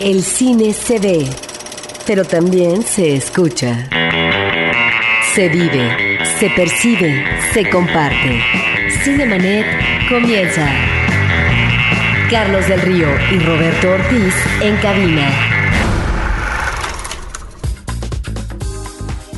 El cine se ve, pero también se escucha. Se vive, se percibe, se comparte. Cinemanet comienza. Carlos del Río y Roberto Ortiz en cabina.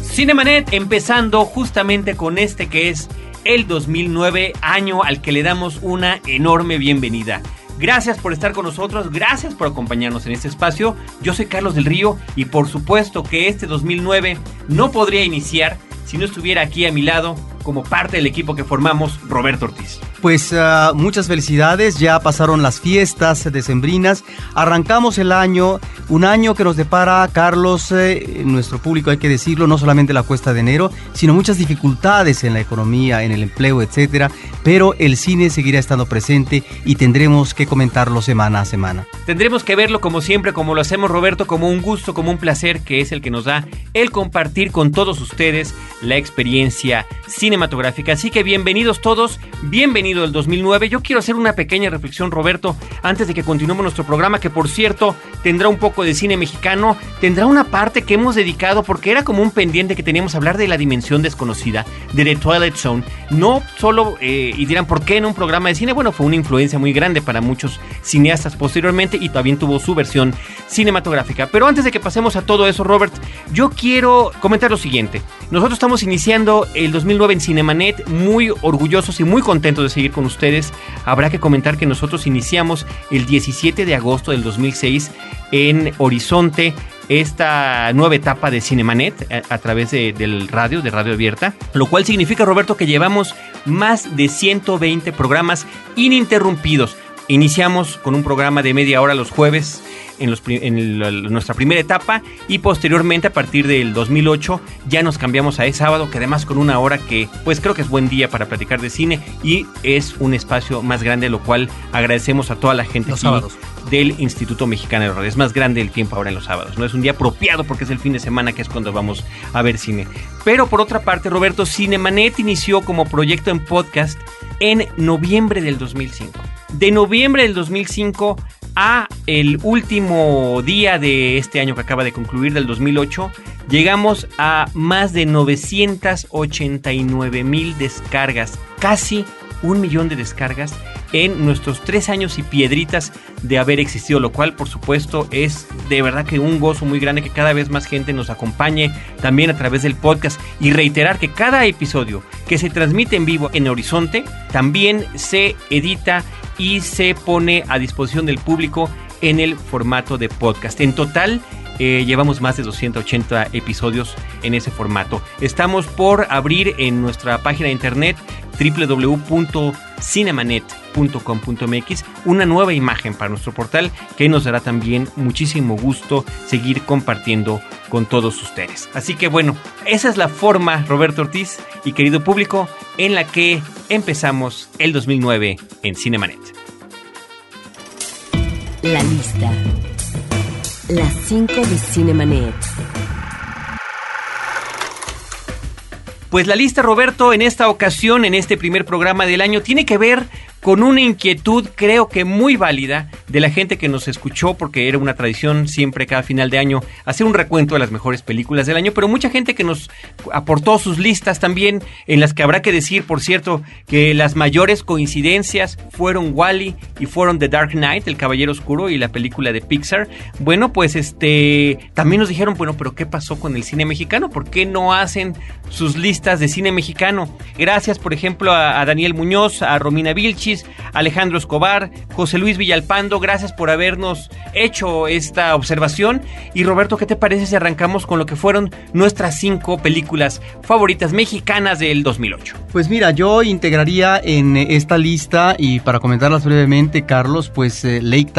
Cinemanet empezando justamente con este que es el 2009, año al que le damos una enorme bienvenida. Gracias por estar con nosotros, gracias por acompañarnos en este espacio. Yo soy Carlos del Río y por supuesto que este 2009 no podría iniciar si no estuviera aquí a mi lado como parte del equipo que formamos Roberto Ortiz. Pues uh, muchas felicidades, ya pasaron las fiestas decembrinas, arrancamos el año, un año que nos depara, Carlos, eh, nuestro público hay que decirlo, no solamente la cuesta de enero, sino muchas dificultades en la economía, en el empleo, etcétera, pero el cine seguirá estando presente y tendremos que comentarlo semana a semana. Tendremos que verlo como siempre, como lo hacemos Roberto, como un gusto, como un placer, que es el que nos da el compartir con todos ustedes la experiencia cinematográfica. Así que bienvenidos todos, bienvenidos del 2009. Yo quiero hacer una pequeña reflexión, Roberto, antes de que continuemos nuestro programa, que por cierto tendrá un poco de cine mexicano, tendrá una parte que hemos dedicado porque era como un pendiente que teníamos hablar de la dimensión desconocida, de The Twilight Zone. No solo, eh, y dirán, ¿por qué en un programa de cine? Bueno, fue una influencia muy grande para muchos cineastas posteriormente y también tuvo su versión cinematográfica. Pero antes de que pasemos a todo eso, Robert, yo quiero comentar lo siguiente. Nosotros estamos iniciando el 2009 en Cinemanet, muy orgullosos y muy contentos de seguir con ustedes, habrá que comentar que nosotros iniciamos el 17 de agosto del 2006 en Horizonte esta nueva etapa de Cinemanet a, a través de, del radio, de radio abierta, lo cual significa, Roberto, que llevamos más de 120 programas ininterrumpidos. Iniciamos con un programa de media hora los jueves en, los, en el, nuestra primera etapa y posteriormente a partir del 2008 ya nos cambiamos a ese sábado que además con una hora que pues creo que es buen día para platicar de cine y es un espacio más grande lo cual agradecemos a toda la gente los sábados. del Instituto Mexicano de Radio. Es más grande el tiempo ahora en los sábados, no es un día apropiado porque es el fin de semana que es cuando vamos a ver cine. Pero por otra parte, Roberto, Cinemanet inició como proyecto en podcast en noviembre del 2005. De noviembre del 2005 a el último día de este año que acaba de concluir, del 2008, llegamos a más de 989 mil descargas, casi un millón de descargas en nuestros tres años y piedritas de haber existido, lo cual por supuesto es de verdad que un gozo muy grande que cada vez más gente nos acompañe también a través del podcast. Y reiterar que cada episodio que se transmite en vivo en Horizonte también se edita y se pone a disposición del público en el formato de podcast. En total, eh, llevamos más de 280 episodios en ese formato. Estamos por abrir en nuestra página de internet www.cinemanet.com.mx una nueva imagen para nuestro portal que nos dará también muchísimo gusto seguir compartiendo con todos ustedes. Así que bueno, esa es la forma, Roberto Ortiz y querido público, en la que empezamos el 2009 en Cinemanet. La lista. Las 5 de Cinemanet. Pues la lista, Roberto, en esta ocasión, en este primer programa del año, tiene que ver con una inquietud creo que muy válida de la gente que nos escuchó, porque era una tradición siempre cada final de año hacer un recuento de las mejores películas del año, pero mucha gente que nos aportó sus listas también, en las que habrá que decir, por cierto, que las mayores coincidencias fueron Wally y fueron The Dark Knight, El Caballero Oscuro y la película de Pixar. Bueno, pues este también nos dijeron, bueno, pero ¿qué pasó con el cine mexicano? ¿Por qué no hacen sus listas de cine mexicano? Gracias, por ejemplo, a, a Daniel Muñoz, a Romina Alejandro Escobar, José Luis Villalpando, gracias por habernos hecho esta observación. Y Roberto, ¿qué te parece si arrancamos con lo que fueron nuestras cinco películas favoritas mexicanas del 2008? Pues mira, yo integraría en esta lista y para comentarlas brevemente, Carlos, pues eh, Lake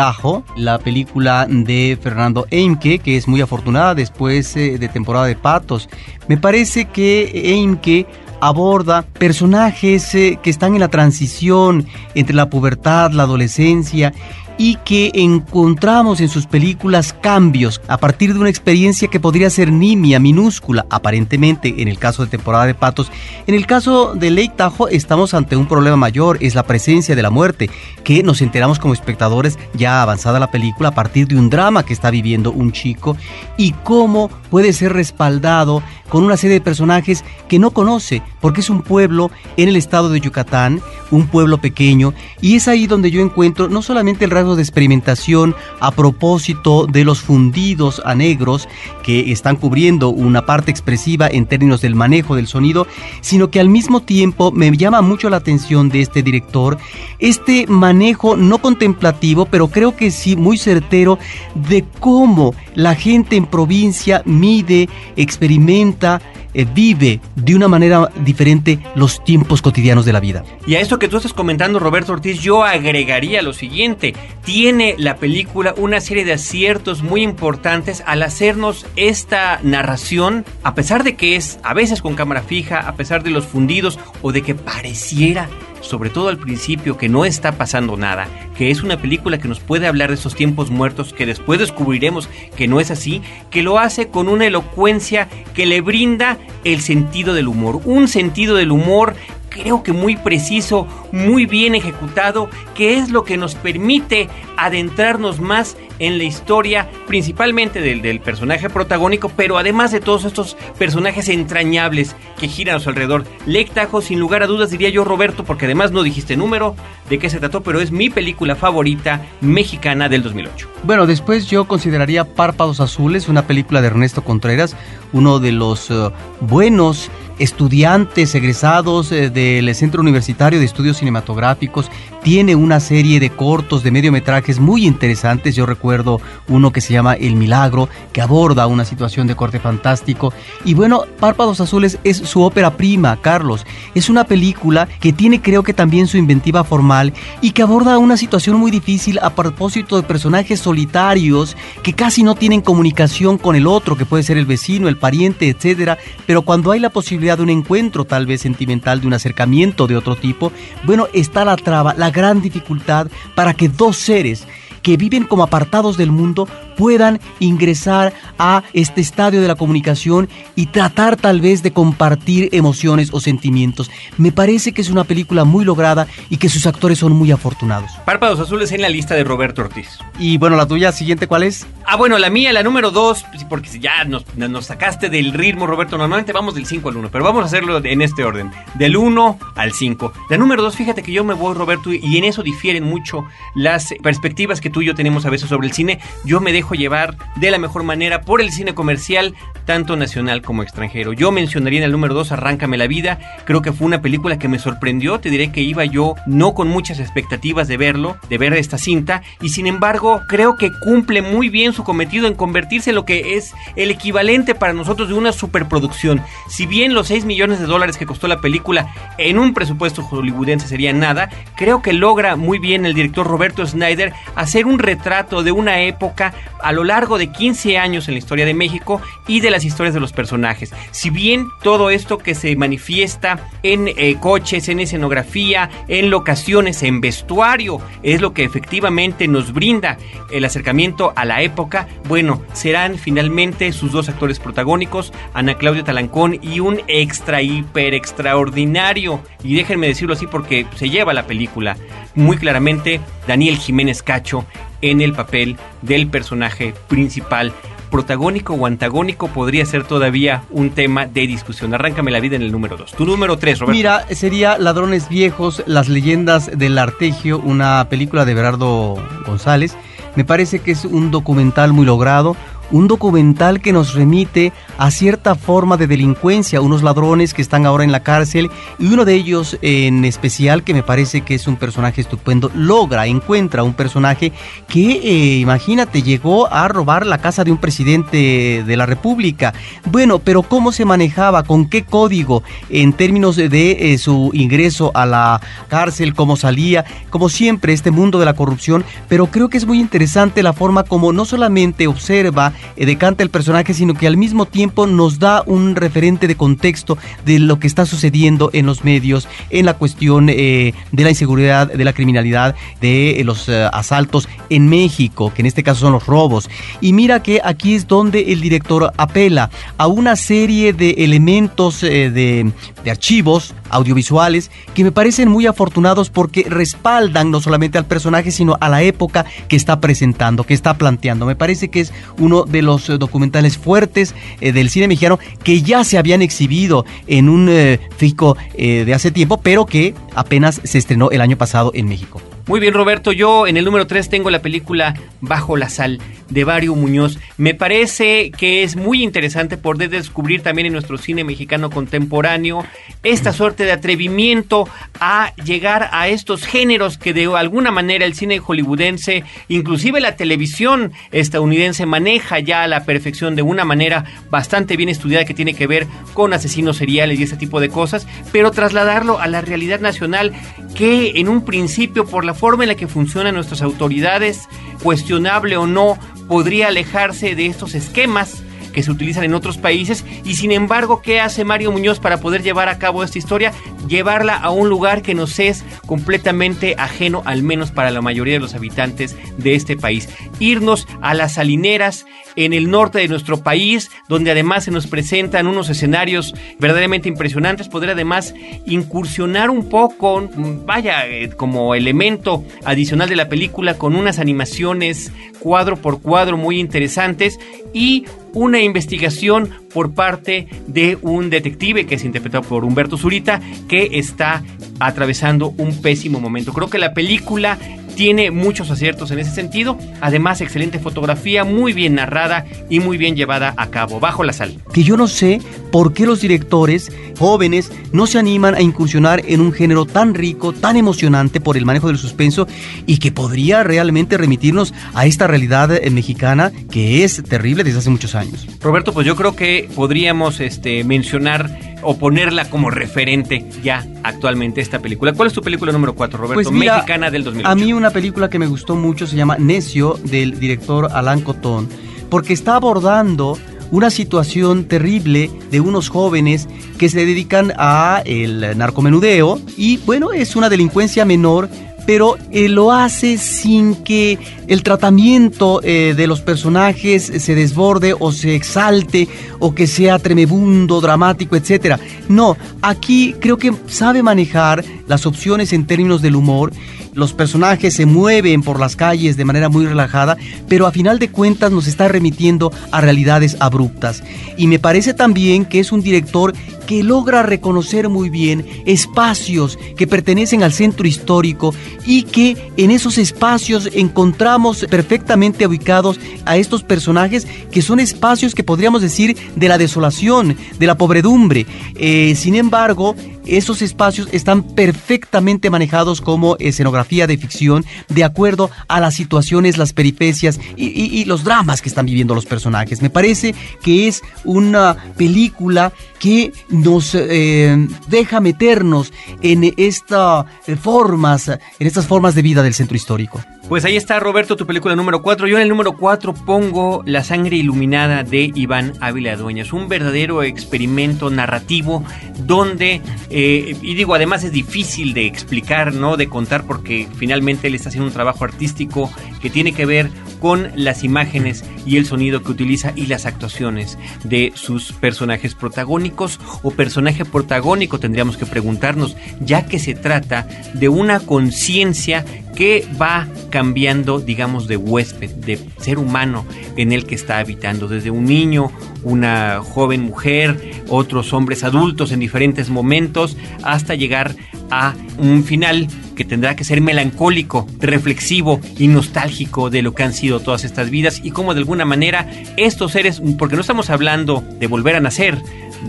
la película de Fernando Eimke, que es muy afortunada después eh, de temporada de Patos. Me parece que Eimke aborda personajes eh, que están en la transición entre la pubertad, la adolescencia y que encontramos en sus películas cambios a partir de una experiencia que podría ser nimia, minúscula, aparentemente en el caso de temporada de patos. En el caso de Lake Tahoe estamos ante un problema mayor, es la presencia de la muerte, que nos enteramos como espectadores ya avanzada la película a partir de un drama que está viviendo un chico y cómo puede ser respaldado con una serie de personajes que no conoce, porque es un pueblo en el estado de Yucatán, un pueblo pequeño, y es ahí donde yo encuentro no solamente el rasgo de experimentación a propósito de los fundidos a negros que están cubriendo una parte expresiva en términos del manejo del sonido, sino que al mismo tiempo me llama mucho la atención de este director este manejo no contemplativo, pero creo que sí muy certero de cómo la gente en provincia mide, experimenta, vive de una manera diferente los tiempos cotidianos de la vida. Y a esto que tú estás comentando, Roberto Ortiz, yo agregaría lo siguiente. Tiene la película una serie de aciertos muy importantes al hacernos esta narración, a pesar de que es a veces con cámara fija, a pesar de los fundidos o de que pareciera sobre todo al principio, que no está pasando nada, que es una película que nos puede hablar de esos tiempos muertos, que después descubriremos que no es así, que lo hace con una elocuencia que le brinda el sentido del humor, un sentido del humor creo que muy preciso, muy bien ejecutado, que es lo que nos permite adentrarnos más en la historia, principalmente del, del, personaje protagónico, pero además de todos estos personajes entrañables que giran a su alrededor. Lake sin lugar a dudas, diría yo, Roberto, porque además no dijiste número de qué se trató, pero es mi película favorita mexicana del 2008. Bueno, después yo consideraría Párpados Azules, una película de Ernesto Contreras, uno de los uh, buenos estudiantes egresados eh, del Centro Universitario de Estudios Cinematográficos. Tiene una serie de cortos, de mediometrajes muy interesantes. Yo recuerdo uno que se llama El Milagro, que aborda una situación de corte fantástico. Y bueno, Párpados Azules es su ópera prima, Carlos. Es una película que tiene creo que también su inventiva formal y que aborda una situación muy difícil a propósito de personajes solitarios que casi no tienen comunicación con el otro, que puede ser el vecino, el pariente, etcétera. Pero cuando hay la posibilidad de un encuentro tal vez sentimental, de un acercamiento de otro tipo, bueno, está la traba, la gran dificultad para que dos seres que viven como apartados del mundo puedan ingresar a este estadio de la comunicación y tratar tal vez de compartir emociones o sentimientos. Me parece que es una película muy lograda y que sus actores son muy afortunados. Párpados Azules en la lista de Roberto Ortiz. Y bueno, la tuya siguiente, ¿cuál es? Ah, bueno, la mía, la número dos, porque ya nos, nos sacaste del ritmo, Roberto. Normalmente vamos del 5 al 1, pero vamos a hacerlo en este orden, del 1 al 5. La número dos, fíjate que yo me voy, Roberto, y en eso difieren mucho las perspectivas que tú y tenemos a veces sobre el cine. Yo me dejo llevar de la mejor manera por el cine comercial, tanto nacional como extranjero. Yo mencionaría en el número 2 Arráncame la vida. Creo que fue una película que me sorprendió. Te diré que iba yo no con muchas expectativas de verlo, de ver esta cinta, y sin embargo creo que cumple muy bien su cometido en convertirse en lo que es el equivalente para nosotros de una superproducción. Si bien los 6 millones de dólares que costó la película en un presupuesto hollywoodense sería nada, creo que logra muy bien el director Roberto Snyder hacer un retrato de una época a lo largo de 15 años en la historia de México y de las historias de los personajes. Si bien todo esto que se manifiesta en eh, coches, en escenografía, en locaciones, en vestuario, es lo que efectivamente nos brinda el acercamiento a la época, bueno, serán finalmente sus dos actores protagónicos, Ana Claudia Talancón y un extra hiper extraordinario, y déjenme decirlo así porque se lleva la película, muy claramente Daniel Jiménez Cacho en el papel del personaje principal. Protagónico o antagónico podría ser todavía un tema de discusión. Arráncame la vida en el número 2. Tu número 3, Roberto. Mira, sería Ladrones Viejos, Las Leyendas del Artegio, una película de Berardo González. Me parece que es un documental muy logrado, un documental que nos remite a cierta forma de delincuencia, unos ladrones que están ahora en la cárcel y uno de ellos en especial que me parece que es un personaje estupendo, logra, encuentra un personaje que, eh, imagínate, llegó a robar la casa de un presidente de la República. Bueno, pero ¿cómo se manejaba? ¿Con qué código en términos de eh, su ingreso a la cárcel? ¿Cómo salía? Como siempre, este mundo de la corrupción, pero creo que es muy interesante la forma como no solamente observa eh, decanta el personaje, sino que al mismo tiempo nos da un referente de contexto de lo que está sucediendo en los medios, en la cuestión eh, de la inseguridad, de la criminalidad, de eh, los asaltos en México, que en este caso son los robos. Y mira que aquí es donde el director apela a una serie de elementos de, de archivos audiovisuales que me parecen muy afortunados porque respaldan no solamente al personaje, sino a la época que está presentando, que está planteando. Me parece que es uno de los eh, documentales fuertes eh, del cine mexicano que ya se habían exhibido en un eh, fico de hace tiempo, pero que apenas se estrenó el año pasado en México. Muy bien, Roberto. Yo en el número 3 tengo la película Bajo la Sal de Vario Muñoz. Me parece que es muy interesante poder descubrir también en nuestro cine mexicano contemporáneo esta suerte de atrevimiento a llegar a estos géneros que de alguna manera el cine hollywoodense, inclusive la televisión estadounidense maneja ya a la perfección de una manera bastante bien estudiada que tiene que ver con asesinos seriales y ese tipo de cosas, pero trasladarlo a la realidad nacional que en un principio por la forma en la que funcionan nuestras autoridades, cuestionable o no, podría alejarse de estos esquemas que se utilizan en otros países y sin embargo, ¿qué hace Mario Muñoz para poder llevar a cabo esta historia? Llevarla a un lugar que nos es completamente ajeno, al menos para la mayoría de los habitantes de este país. Irnos a las salineras en el norte de nuestro país, donde además se nos presentan unos escenarios verdaderamente impresionantes, poder además incursionar un poco, vaya, eh, como elemento adicional de la película, con unas animaciones cuadro por cuadro muy interesantes y una investigación por parte de un detective que es interpretado por Humberto Zurita que está atravesando un pésimo momento. Creo que la película tiene muchos aciertos en ese sentido. Además, excelente fotografía, muy bien narrada y muy bien llevada a cabo. Bajo la sal. Que yo no sé por qué los directores jóvenes no se animan a incursionar en un género tan rico, tan emocionante por el manejo del suspenso y que podría realmente remitirnos a esta realidad eh, mexicana que es terrible desde hace muchos años. Roberto, pues yo creo que podríamos este, mencionar o ponerla como referente ya actualmente esta película. ¿Cuál es tu película número 4, Roberto? Pues Mexicana del 2008. A mí una película que me gustó mucho se llama Necio del director Alan Cotón, porque está abordando una situación terrible de unos jóvenes que se dedican a el narcomenudeo y bueno, es una delincuencia menor pero eh, lo hace sin que el tratamiento eh, de los personajes se desborde o se exalte o que sea tremebundo, dramático, etc. No, aquí creo que sabe manejar las opciones en términos del humor los personajes se mueven por las calles de manera muy relajada, pero a final de cuentas nos está remitiendo a realidades abruptas. Y me parece también que es un director que logra reconocer muy bien espacios que pertenecen al centro histórico y que en esos espacios encontramos perfectamente ubicados a estos personajes que son espacios que podríamos decir de la desolación, de la pobredumbre. Eh, sin embargo, esos espacios están perfectamente manejados como escenografía de ficción de acuerdo a las situaciones, las peripecias y, los dramas que están viviendo los personajes. Me parece que es una película que nos eh, deja meternos en estas formas, en estas formas de vida del centro histórico. Pues ahí está, Roberto, tu película número 4. Yo en el número 4 pongo La sangre iluminada de Iván Ávila Dueñas. Un verdadero experimento narrativo donde, eh, y digo, además es difícil de explicar, ¿no? De contar, porque finalmente él está haciendo un trabajo artístico que tiene que ver con las imágenes y el sonido que utiliza y las actuaciones de sus personajes protagónicos o personaje protagónico, tendríamos que preguntarnos, ya que se trata de una conciencia que va cambiando, digamos, de huésped, de ser humano en el que está habitando, desde un niño, una joven mujer, otros hombres adultos en diferentes momentos, hasta llegar a un final que tendrá que ser melancólico, reflexivo y nostálgico de lo que han sido todas estas vidas y cómo de alguna manera estos seres, porque no estamos hablando de volver a nacer,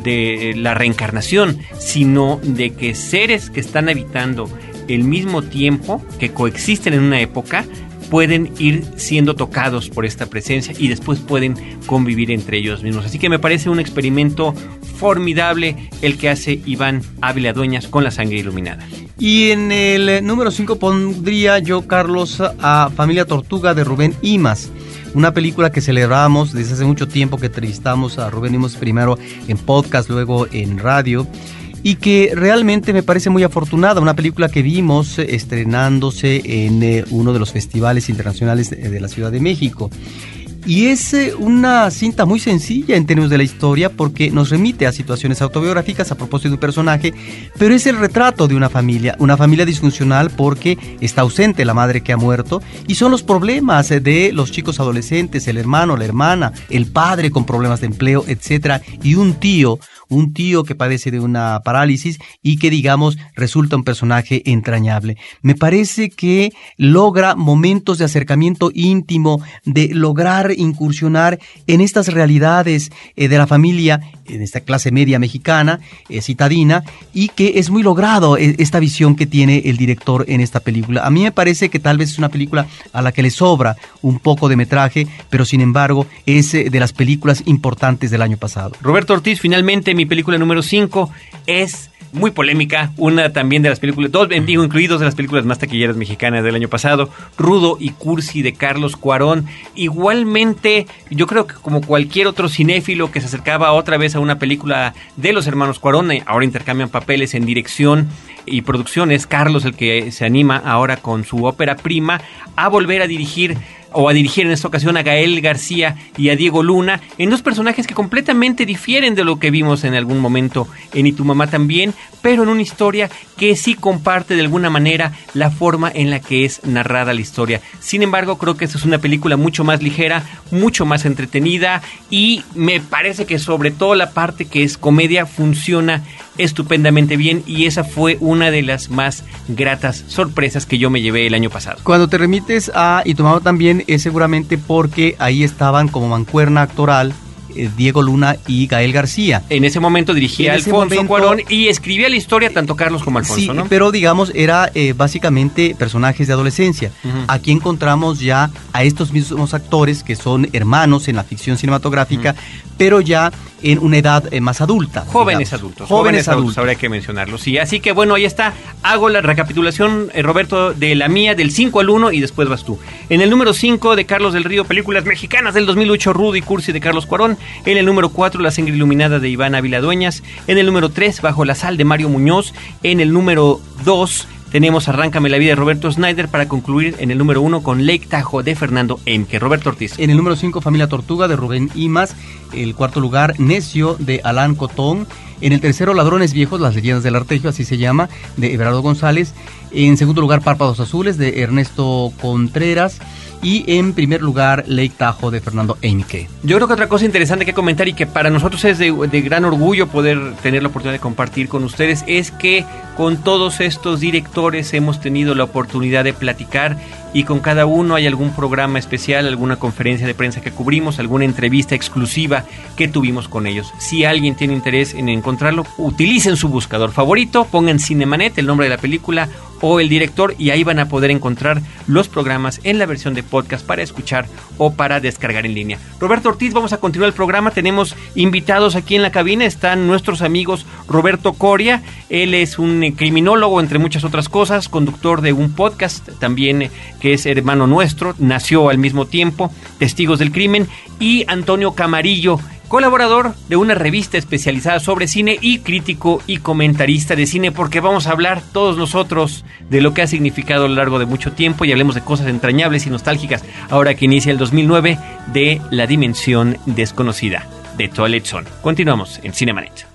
de la reencarnación, sino de que seres que están habitando el mismo tiempo, que coexisten en una época, pueden ir siendo tocados por esta presencia y después pueden convivir entre ellos mismos. Así que me parece un experimento formidable el que hace Iván Ávila Dueñas con la sangre iluminada. Y en el número 5 pondría yo, Carlos, a Familia Tortuga de Rubén Imas una película que celebramos desde hace mucho tiempo que entrevistamos a Rubén Imos primero en podcast, luego en radio y que realmente me parece muy afortunada, una película que vimos estrenándose en eh, uno de los festivales internacionales de la Ciudad de México. Y es eh, una cinta muy sencilla en términos de la historia porque nos remite a situaciones autobiográficas a propósito de un personaje, pero es el retrato de una familia, una familia disfuncional porque está ausente la madre que ha muerto y son los problemas de los chicos adolescentes, el hermano, la hermana, el padre con problemas de empleo, etcétera, y un tío un tío que padece de una parálisis y que digamos resulta un personaje entrañable. Me parece que logra momentos de acercamiento íntimo, de lograr incursionar en estas realidades eh, de la familia, en esta clase media mexicana, eh, citadina, y que es muy logrado eh, esta visión que tiene el director en esta película. A mí me parece que tal vez es una película a la que le sobra un poco de metraje, pero sin embargo es de las películas importantes del año pasado. Roberto Ortiz, finalmente mi película número 5 es muy polémica, una también de las películas, dos incluidos de las películas más taquilleras mexicanas del año pasado, Rudo y Cursi de Carlos Cuarón. Igualmente, yo creo que como cualquier otro cinéfilo que se acercaba otra vez a una película de los hermanos Cuarón, eh, ahora intercambian papeles en dirección y producción, es Carlos el que se anima ahora con su ópera prima a volver a dirigir o a dirigir en esta ocasión a Gael García y a Diego Luna, en dos personajes que completamente difieren de lo que vimos en algún momento en Y tu mamá también, pero en una historia que sí comparte de alguna manera la forma en la que es narrada la historia. Sin embargo, creo que esta es una película mucho más ligera, mucho más entretenida y me parece que sobre todo la parte que es comedia funciona estupendamente bien y esa fue una de las más gratas sorpresas que yo me llevé el año pasado. Cuando te remites a Y tu mamá también es seguramente porque ahí estaban como mancuerna actoral eh, Diego Luna y Gael García. En ese momento dirigía Alfonso Cuarón y escribía la historia tanto Carlos como Alfonso, sí, pero digamos era eh, básicamente personajes de adolescencia. Aquí encontramos ya a estos mismos actores que son hermanos en la ficción cinematográfica, pero ya en una edad eh, más adulta. Jóvenes adultos. Jóvenes, adultos, habría que mencionarlo. Sí, así que bueno, ahí está. Hago la recapitulación, eh, Roberto, de la mía, del 5 al 1 y después vas tú. En el número 5 de Carlos del Río, películas mexicanas del 2008, Rudy Cursi de Carlos Cuarón. En el número 4, La sangre iluminada de Iván Ávila Dueñas. En el número 3, Bajo la sal de Mario Muñoz. En el número 2, tenemos Arráncame la vida de Roberto Snyder para concluir en el número uno con Lake Tajo de Fernando Emke. Roberto Ortiz. En el número 5, Familia Tortuga de Rubén Imas. El cuarto lugar, Necio de Alan Cotón. En el tercero, Ladrones Viejos, las leyendas del artegio, así se llama, de Everardo González. En segundo lugar, Párpados Azules de Ernesto Contreras y en primer lugar Lake Tahoe de Fernando Eimke. Yo creo que otra cosa interesante que comentar y que para nosotros es de, gran orgullo poder tener la oportunidad de compartir con ustedes es que con todos estos directores hemos tenido la oportunidad de platicar y con cada uno hay algún programa especial, alguna conferencia de prensa que cubrimos, alguna entrevista exclusiva que tuvimos con ellos. Si alguien tiene interés en encontrarlo, utilicen su buscador favorito, pongan Cinemanet, el nombre de la película o el director y ahí van a poder encontrar los programas en la versión de podcast para escuchar o para descargar en línea. Roberto Ortiz, vamos a continuar el programa. Tenemos invitados aquí en la cabina. Están nuestros amigos Roberto Coria. Él es un criminólogo, entre muchas otras cosas, conductor de un podcast también que es hermano nuestro, nació al mismo tiempo, Testigos del Crimen, y Antonio Camarillo, colaborador de una revista especializada sobre cine y crítico y comentarista de cine, porque vamos a hablar todos nosotros de lo que ha significado a lo largo de mucho tiempo y hablemos de cosas entrañables y nostálgicas, ahora que inicia el 2009, de La Dimensión Desconocida, de Toilet Zone. Continuamos en Cinemanet.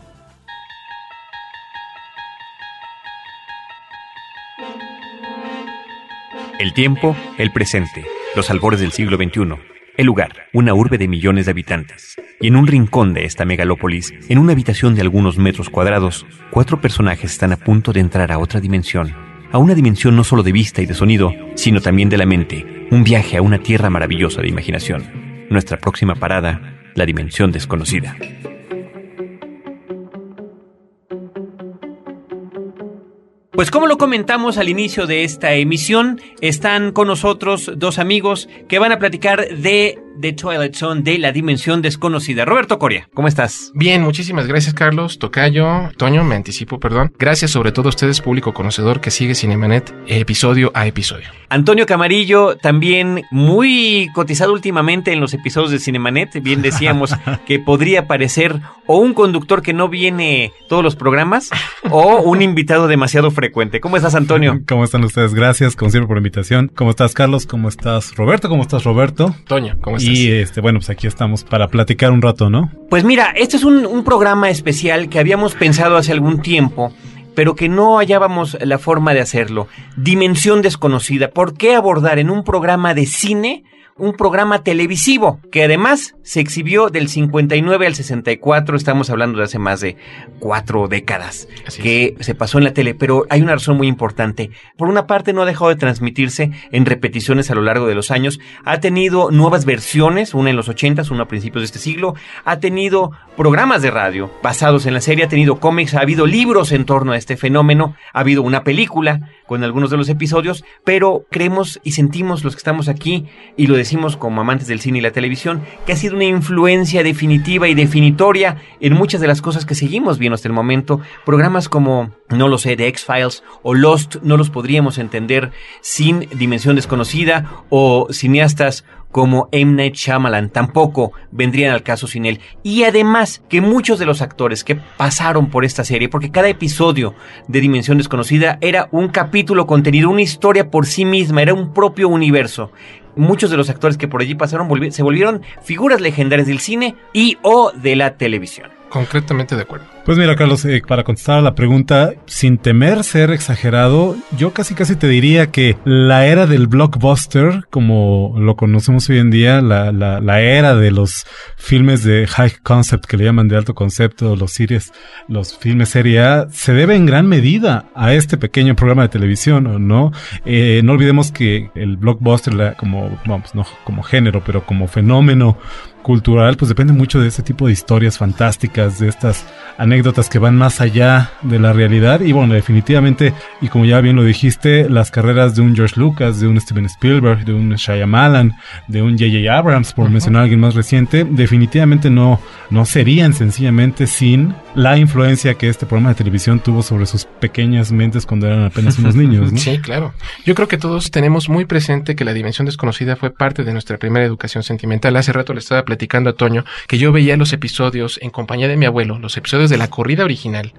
El tiempo, el presente, los albores del siglo XXI. El lugar, una urbe de millones de habitantes. Y en un rincón de esta megalópolis, en una habitación de algunos metros cuadrados, cuatro personajes están a punto de entrar a otra dimensión. A una dimensión no solo de vista y de sonido, sino también de la mente. Un viaje a una tierra maravillosa de imaginación. Nuestra próxima parada, la dimensión desconocida. Pues como lo comentamos al inicio de esta emisión, están con nosotros dos amigos que van a platicar de The Twilight Zone de la Dimensión Desconocida. Roberto Coria, ¿cómo estás? Bien, muchísimas gracias Carlos, Tocayo, Toño, me anticipo, perdón. Gracias sobre todo a ustedes, público conocedor que sigue Cinemanet episodio a episodio. Antonio Camarillo, también muy cotizado últimamente en los episodios de Cinemanet. Bien decíamos que podría parecer o un conductor que no viene todos los programas o un invitado demasiado frecuente. ¿Cómo estás, Antonio? ¿Cómo están ustedes? Gracias, como siempre, por la invitación. ¿Cómo estás, Carlos? ¿Cómo estás, Roberto? ¿Cómo estás, Roberto? Toño, ¿cómo estás? Y este, bueno, pues aquí estamos para platicar un rato, ¿no? Pues mira, este es un, un programa especial que habíamos pensado hace algún tiempo pero que no hallábamos la forma de hacerlo. Dimensión desconocida. ¿Por qué abordar en un programa de cine un programa televisivo que además se exhibió del 59 al 64, estamos hablando de hace más de cuatro décadas, Así que se pasó en la tele, pero hay una razón muy importante. Por una parte no ha dejado de transmitirse en repeticiones a lo largo de los años, ha tenido nuevas versiones, una en los 80, una a principios de este siglo, ha tenido programas de radio basados en la serie, ha tenido cómics, ha habido libros en torno a este fenómeno, ha habido una película con algunos de los episodios, pero creemos y sentimos los que estamos aquí y lo decimos como amantes del cine y la televisión, que ha sido una influencia definitiva y definitoria en muchas de las cosas que seguimos viendo hasta el momento. Programas como, no lo sé, The X-Files o Lost no los podríamos entender sin Dimensión Desconocida o cineastas como M. Night Shyamalan tampoco vendrían al caso sin él. Y además que muchos de los actores que pasaron por esta serie, porque cada episodio de Dimensión Desconocida era un capítulo contenido, una historia por sí misma, era un propio universo. Muchos de los actores que por allí pasaron se volvieron figuras legendarias del cine y o de la televisión. Concretamente de acuerdo. Pues mira, Carlos, eh, para contestar a la pregunta, sin temer ser exagerado, yo casi casi te diría que la era del blockbuster, como lo conocemos hoy en día, la, la, la era de los filmes de high concept, que le llaman de alto concepto, los series, los filmes serie A, se debe en gran medida a este pequeño programa de televisión, ¿no? Eh, no olvidemos que el blockbuster, como, vamos, no como género, pero como fenómeno cultural, pues depende mucho de ese tipo de historias fantásticas, de estas anécdotas que van más allá de la realidad. Y bueno, definitivamente, y como ya bien lo dijiste, las carreras de un George Lucas, de un Steven Spielberg, de un Shyamalan, de un J.J. Abrams, por mencionar a alguien más reciente, definitivamente no, no serían sencillamente sin la influencia que este programa de televisión tuvo sobre sus pequeñas mentes cuando eran apenas unos niños, ¿no? Sí, claro. Yo creo que todos tenemos muy presente que la dimensión desconocida fue parte de nuestra primera educación sentimental. Hace rato le estaba platicando a Toño que yo veía los episodios en compañía de mi abuelo, los episodios de la corrida original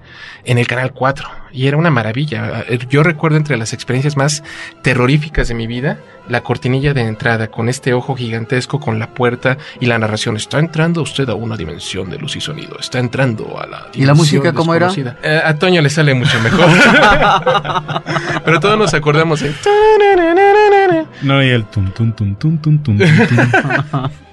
en el canal 4 y era una maravilla. Yo recuerdo entre las experiencias más terroríficas de mi vida la cortinilla de entrada con este ojo gigantesco con la puerta y la narración. Está entrando usted a una dimensión de luz y sonido. Está entrando a la ¿Y la música cómo era? Eh, a Toño le sale mucho mejor. Pero todos nos acordamos en... No, y el tum tum tum tum tum tum tum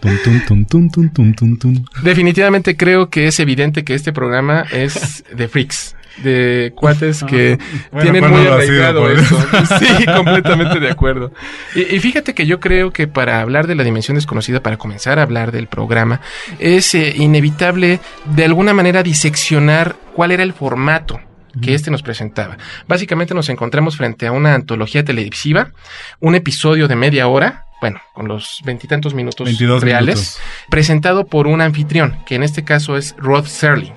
tum tum tum tum tum tum tum tum Definitivamente creo que es evidente que este programa es de freaks. De cuates que Bueno, tienen ¿cuándo muy arraigado eso. Sí, completamente de acuerdo. Y, y fíjate que yo creo que para hablar de la dimensión desconocida, para comenzar a hablar del programa, es eh, inevitable de alguna manera diseccionar cuál era el formato que este nos presentaba. Básicamente nos encontramos frente a una antología televisiva, un episodio de media hora, bueno, con los veintitantos minutos 22 reales, minutos. presentado por un anfitrión, que en este caso es Rod Serling.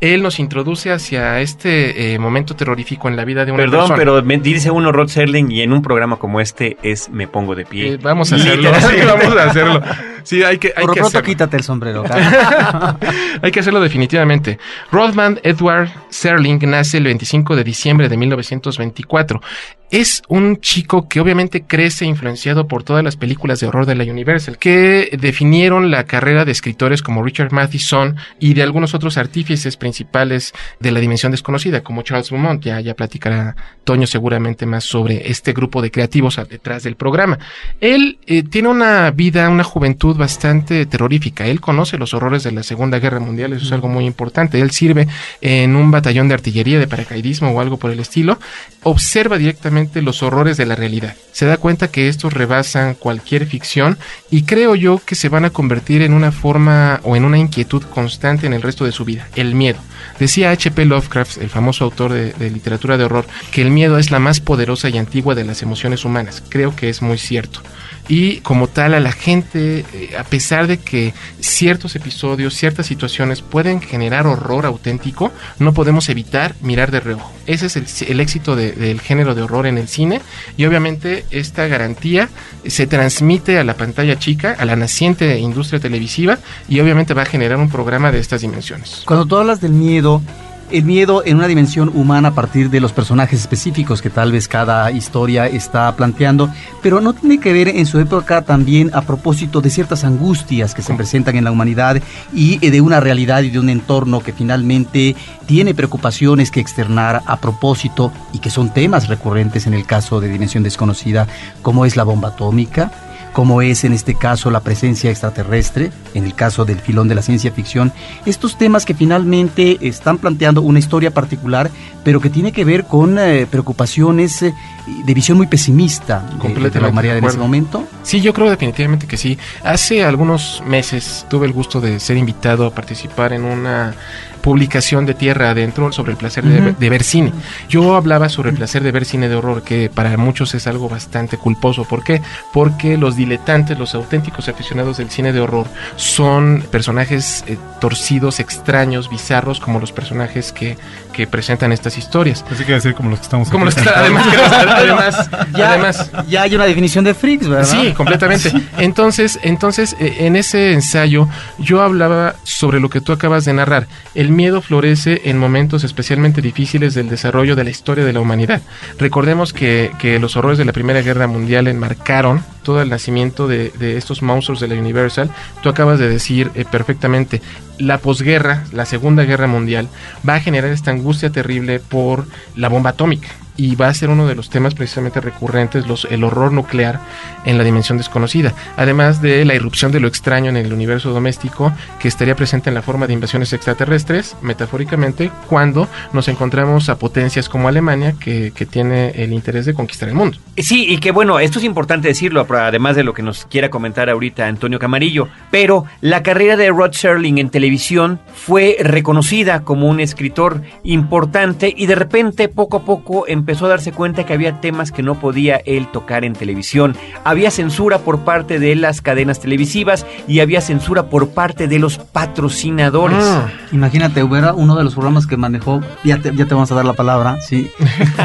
Él nos introduce hacia este eh, momento terrorífico en la vida de una Perdón, persona. pero me dice uno Rod Serling y en un programa como este es Me Pongo de pie. Eh, vamos a hacerlo. Vamos a hacerlo. Sí, hay que, hay Por lo que pronto hacerlo. quítate el sombrero. Hay que hacerlo definitivamente. Rodman Edward Serling nace el 25 de diciembre de 1924. Es un chico que obviamente crece influenciado por todas las películas de horror de la Universal, que definieron la carrera de escritores como Richard Matheson y de algunos otros artífices principales de la dimensión desconocida, como Charles Beaumont. Ya, ya platicará Toño seguramente más sobre este grupo de creativos detrás del programa. Él eh, tiene una vida, una juventud bastante terrorífica. Él conoce los horrores de la Segunda Guerra Mundial, eso es algo muy importante. Él sirve en un batallón de artillería de paracaidismo o algo por el estilo. Observa directamente los horrores de la realidad. Se da cuenta que estos rebasan cualquier ficción y creo yo que se van a convertir en una forma o en una inquietud constante en el resto de su vida, el miedo. Decía H.P. Lovecraft, el famoso autor de, de literatura de horror, que el miedo es la más poderosa y antigua de las emociones humanas. Creo que es muy cierto. Y como tal a la gente, eh, a pesar de que ciertos episodios, ciertas situaciones pueden generar horror auténtico, no podemos evitar mirar de reojo. Ese es el, éxito del género de horror en el cine y obviamente esta garantía se transmite a la pantalla chica, a la naciente industria televisiva y obviamente va a generar un programa de estas dimensiones. Cuando tú hablas del miedo, el miedo en una dimensión humana a partir de los personajes específicos que tal vez cada historia está planteando, pero no tiene que ver en su época también a propósito de ciertas angustias que se presentan en la humanidad y de una realidad y de un entorno que finalmente tiene preocupaciones que externar a propósito y que son temas recurrentes en el caso de Dimensión Desconocida, como es la bomba atómica, como es en este caso la presencia extraterrestre, en el caso del filón de la ciencia ficción, estos temas que finalmente están planteando una historia particular, pero que tiene que ver con eh, preocupaciones eh, de visión muy pesimista de, la humanidad en ese momento. Sí, yo creo definitivamente que sí. Hace algunos meses tuve el gusto de ser invitado a participar en una publicación de Tierra Adentro sobre el placer de, ver cine. Yo hablaba sobre el placer de ver cine de horror, que para muchos es algo bastante culposo. ¿Por qué? Porque los diletantes, los auténticos aficionados del cine de horror, son personajes eh, torcidos, extraños, bizarros, como los personajes que, que presentan estas historias. Así que decir como los que estamos Como los que, además, además, ya, además, ya hay una definición de freaks, ¿verdad? Sí, completamente. Entonces, entonces, eh, en ese ensayo, yo hablaba sobre lo que tú acabas de narrar. El miedo florece en momentos especialmente difíciles del desarrollo de la historia de la humanidad. Recordemos que, los horrores de la Primera Guerra Mundial enmarcaron todo el nacimiento de, de estos monstruos de la Universal. Tú acabas de decir eh, perfectamente, la posguerra, la Segunda Guerra Mundial, va a generar esta angustia terrible por la bomba atómica y va a ser uno de los temas precisamente recurrentes, los, el horror nuclear en la dimensión desconocida, además de la irrupción de lo extraño en el universo doméstico que estaría presente en la forma de invasiones extraterrestres, metafóricamente, cuando nos encontramos a potencias como Alemania que, que tiene el interés de conquistar el mundo. Sí, y que bueno, esto es importante decirlo, además de lo que nos quiera comentar ahorita Antonio Camarillo, pero la carrera de Rod Serling en televisión fue reconocida como un escritor importante y de repente poco a poco empezó a darse cuenta que había temas que no podía él tocar en televisión. Había censura por parte de las cadenas televisivas y había censura por parte de los patrocinadores. Ah. imagínate, hubiera uno de los programas que manejó, ya te, ya te vamos a dar la palabra, sí,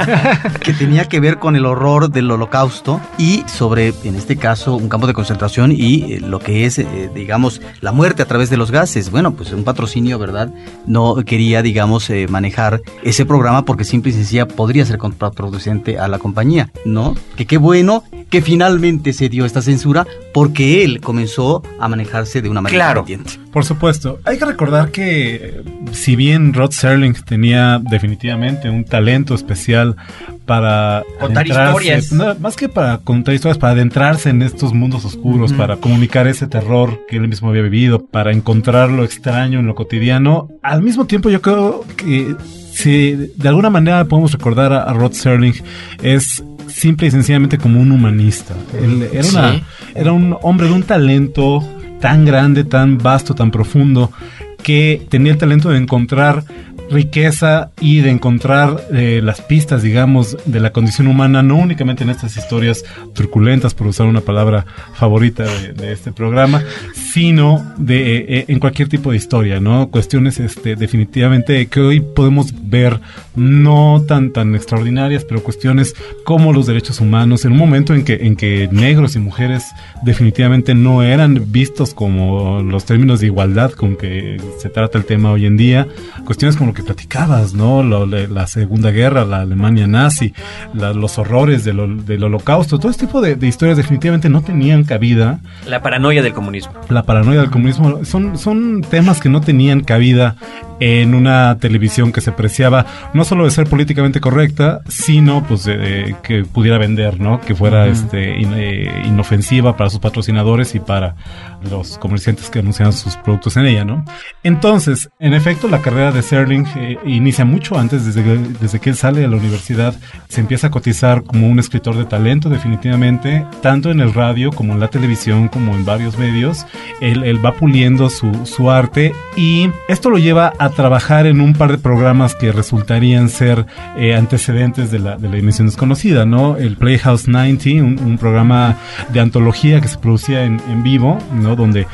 que tenía que ver con el horror del holocausto y sobre, en este caso, un campo de concentración y eh, lo que es, eh, digamos, la muerte a través de los gases. Bueno, pues un patrocinio, ¿verdad? No quería, digamos, eh, manejar ese programa porque simple y sencilla podría ser producente a la compañía, ¿no? Que qué bueno que finalmente se dio esta censura porque él comenzó a manejarse de una manera claro. Por supuesto. Hay que recordar que si bien Rod Serling tenía definitivamente un talento especial para contar historias. más que para contar historias, para adentrarse en estos mundos oscuros, para comunicar ese terror que él mismo había vivido, para encontrar lo extraño en lo cotidiano. Al mismo tiempo yo creo que si de alguna manera podemos recordar a, Rod Serling es simple y sencillamente como un humanista. Él era, era un hombre de un talento tan grande, tan vasto, tan profundo, que tenía el talento de encontrar riqueza y de encontrar eh, las pistas, digamos, de la condición humana, no únicamente en estas historias turculentas, por usar una palabra favorita de, este programa, sino de eh, eh, en cualquier tipo de historia, ¿no? Cuestiones, este, definitivamente que hoy podemos ver no tan tan extraordinarias, pero cuestiones como los derechos humanos, en un momento en que en que negros y mujeres definitivamente no eran vistos como los términos de igualdad con que se trata el tema hoy en día, cuestiones como lo que platicabas, ¿no? la Segunda Guerra, la Alemania nazi, los horrores del, del, holocausto, todo este tipo de, historias definitivamente no tenían cabida. La paranoia del comunismo. La paranoia del comunismo son, son temas que no tenían cabida en una televisión que se preciaba no solo de ser políticamente correcta, sino pues de, que pudiera vender, ¿no? Que fuera este eh, inofensiva para sus patrocinadores y para los comerciantes que anunciaban sus productos en ella, ¿no? Entonces, en efecto, la carrera de Serling eh, inicia mucho antes, desde que, desde que él sale de la universidad, se empieza a cotizar como un escritor de talento, definitivamente, tanto en el radio como en la televisión, como en varios medios. Él, él va puliendo su, su arte y esto lo lleva a trabajar en un par de programas que resultarían ser eh, antecedentes de la, de la dimensión desconocida, ¿no? El Playhouse 90, un, un programa de antología que se producía en, en vivo, ¿no? Donde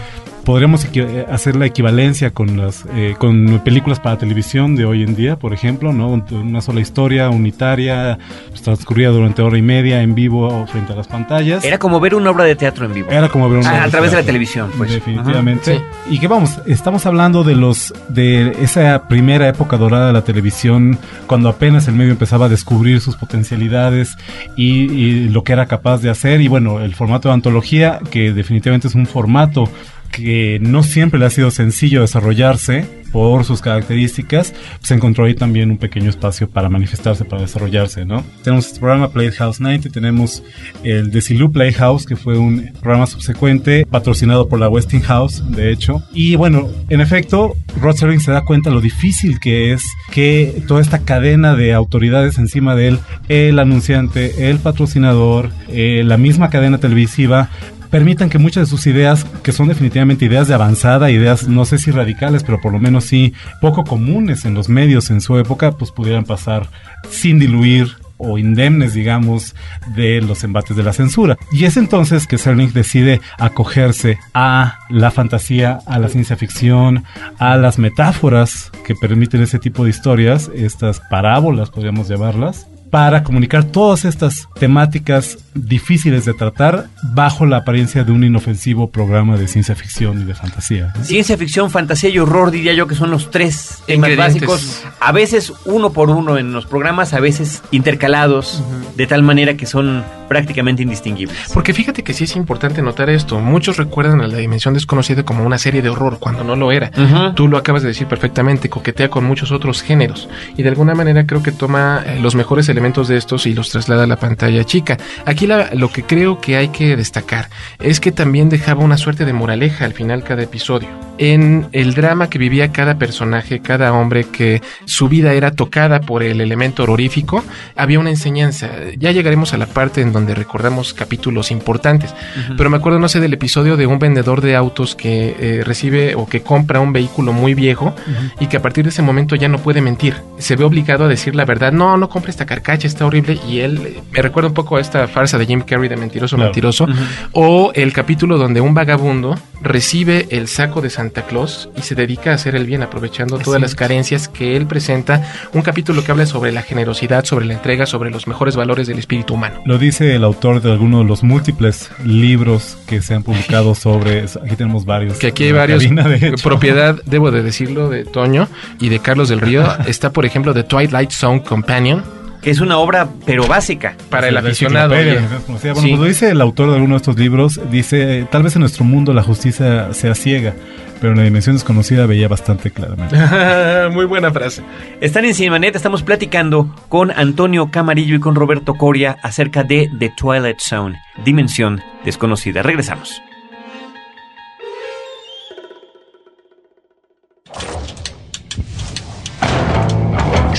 podríamos hacer la equivalencia con las eh, con películas para televisión de hoy en día, por ejemplo, ¿no? Una sola historia unitaria, pues, transcurrida durante hora y media en vivo frente a las pantallas. Era como ver una obra de teatro en vivo. Era como ver una Ah, obra a través de la televisión, pues. Definitivamente. Ajá, Y que vamos, estamos hablando de los de esa primera época dorada de la televisión, cuando apenas el medio empezaba a descubrir sus potencialidades y, y lo que era capaz de hacer. Y bueno, el formato de antología, que definitivamente es un formato que no siempre le ha sido sencillo desarrollarse por sus características, se encontró ahí también un pequeño espacio para manifestarse, para desarrollarse, ¿no? Tenemos este programa Playhouse 90, tenemos el Desilu Playhouse, que fue un programa subsecuente patrocinado por la Westinghouse, de hecho. Y bueno, en efecto, Rod Serling se da cuenta lo difícil que es que toda esta cadena de autoridades encima de él, el anunciante, el patrocinador, eh, la misma cadena televisiva, permitan que muchas de sus ideas, que son definitivamente ideas de avanzada, ideas no sé si radicales, pero por lo menos sí poco comunes en los medios en su época, pues pudieran pasar sin diluir o indemnes, digamos, de los embates de la censura. Y es entonces que Serling decide acogerse a la fantasía, a la ciencia ficción, a las metáforas que permiten ese tipo de historias, estas parábolas podríamos llamarlas, para comunicar todas estas temáticas difíciles de tratar bajo la apariencia de un inofensivo programa de ciencia ficción y de fantasía. Ciencia ficción, fantasía y horror diría yo que son los tres temas Ingredientes. básicos. A veces uno por uno en los programas, a veces intercalados, de tal manera que son prácticamente indistinguibles. Porque fíjate que sí es importante notar esto. Muchos recuerdan a la dimensión desconocida como una serie de horror, cuando no lo era. Tú lo acabas de decir perfectamente, coquetea con muchos otros géneros. Y de alguna manera creo que toma eh, los mejores elementos de estos y los traslada a la pantalla chica. Aquí la- lo que creo que hay que destacar es que también dejaba una suerte de moraleja al final cada episodio. En el drama que vivía cada personaje, cada hombre que su vida era tocada por el elemento horrorífico, había una enseñanza. Ya llegaremos a la parte en donde recordamos capítulos importantes. Pero me acuerdo, no sé, del episodio de un vendedor de autos que eh, recibe o que compra un vehículo muy viejo y que a partir de ese momento ya no puede mentir. Se ve obligado a decir la verdad. No, no compre esta carcacha, está horrible. Y él eh, me recuerda un poco a esta farsa de Jim Carrey de mentiroso, Claro. mentiroso. O el capítulo donde un vagabundo recibe el saco de Santa Claus y se dedica a hacer el bien, aprovechando todas las carencias que él presenta. Un capítulo que habla sobre la generosidad, sobre la entrega, sobre los mejores valores del espíritu humano. Lo dice el autor de alguno de los múltiples libros que se han publicado sobre... Aquí tenemos varios. Que aquí hay varios. cabina, de hecho. propiedad, debo de decirlo, de Toño y de Carlos del Río. Está, por ejemplo, The Twilight Zone Companion es una obra, pero básica. para el aficionado. Bueno, Sí. pues lo dice el autor de alguno de estos libros, dice, tal vez en nuestro mundo la justicia sea ciega, pero en la dimensión desconocida veía bastante claramente. Muy buena frase. Están en Cinemanet, estamos platicando con Antonio Camarillo y con Roberto Coria acerca de The Twilight Zone, Dimensión Desconocida. Regresamos.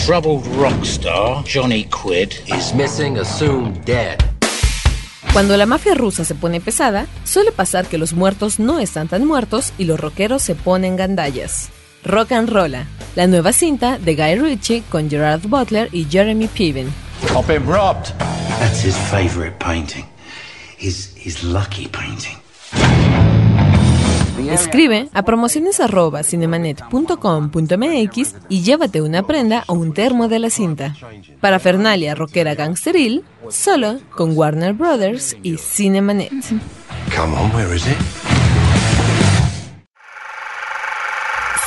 Troubled rock star Johnny Quid is missing, assumed dead. Cuando la mafia rusa se pone pesada, suele pasar que los muertos no están tan muertos y los rockeros se ponen gandallas. Rock and Rolla, la nueva cinta de Guy Ritchie con Gerard Butler y Jeremy Piven. I've been robbed. That's his favorite painting. His his lucky painting. Escribe a promociones@cinemanet.com.mx y llévate una prenda o un termo de la cinta. Para Fernalia Rockera Gangsteril, solo con Warner Brothers y Cinemanet. Come on, where is it?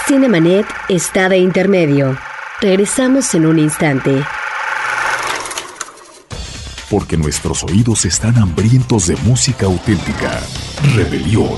Cinemanet está de intermedio. Regresamos en un instante. porque nuestros oídos están hambrientos de música auténtica. Rebelión,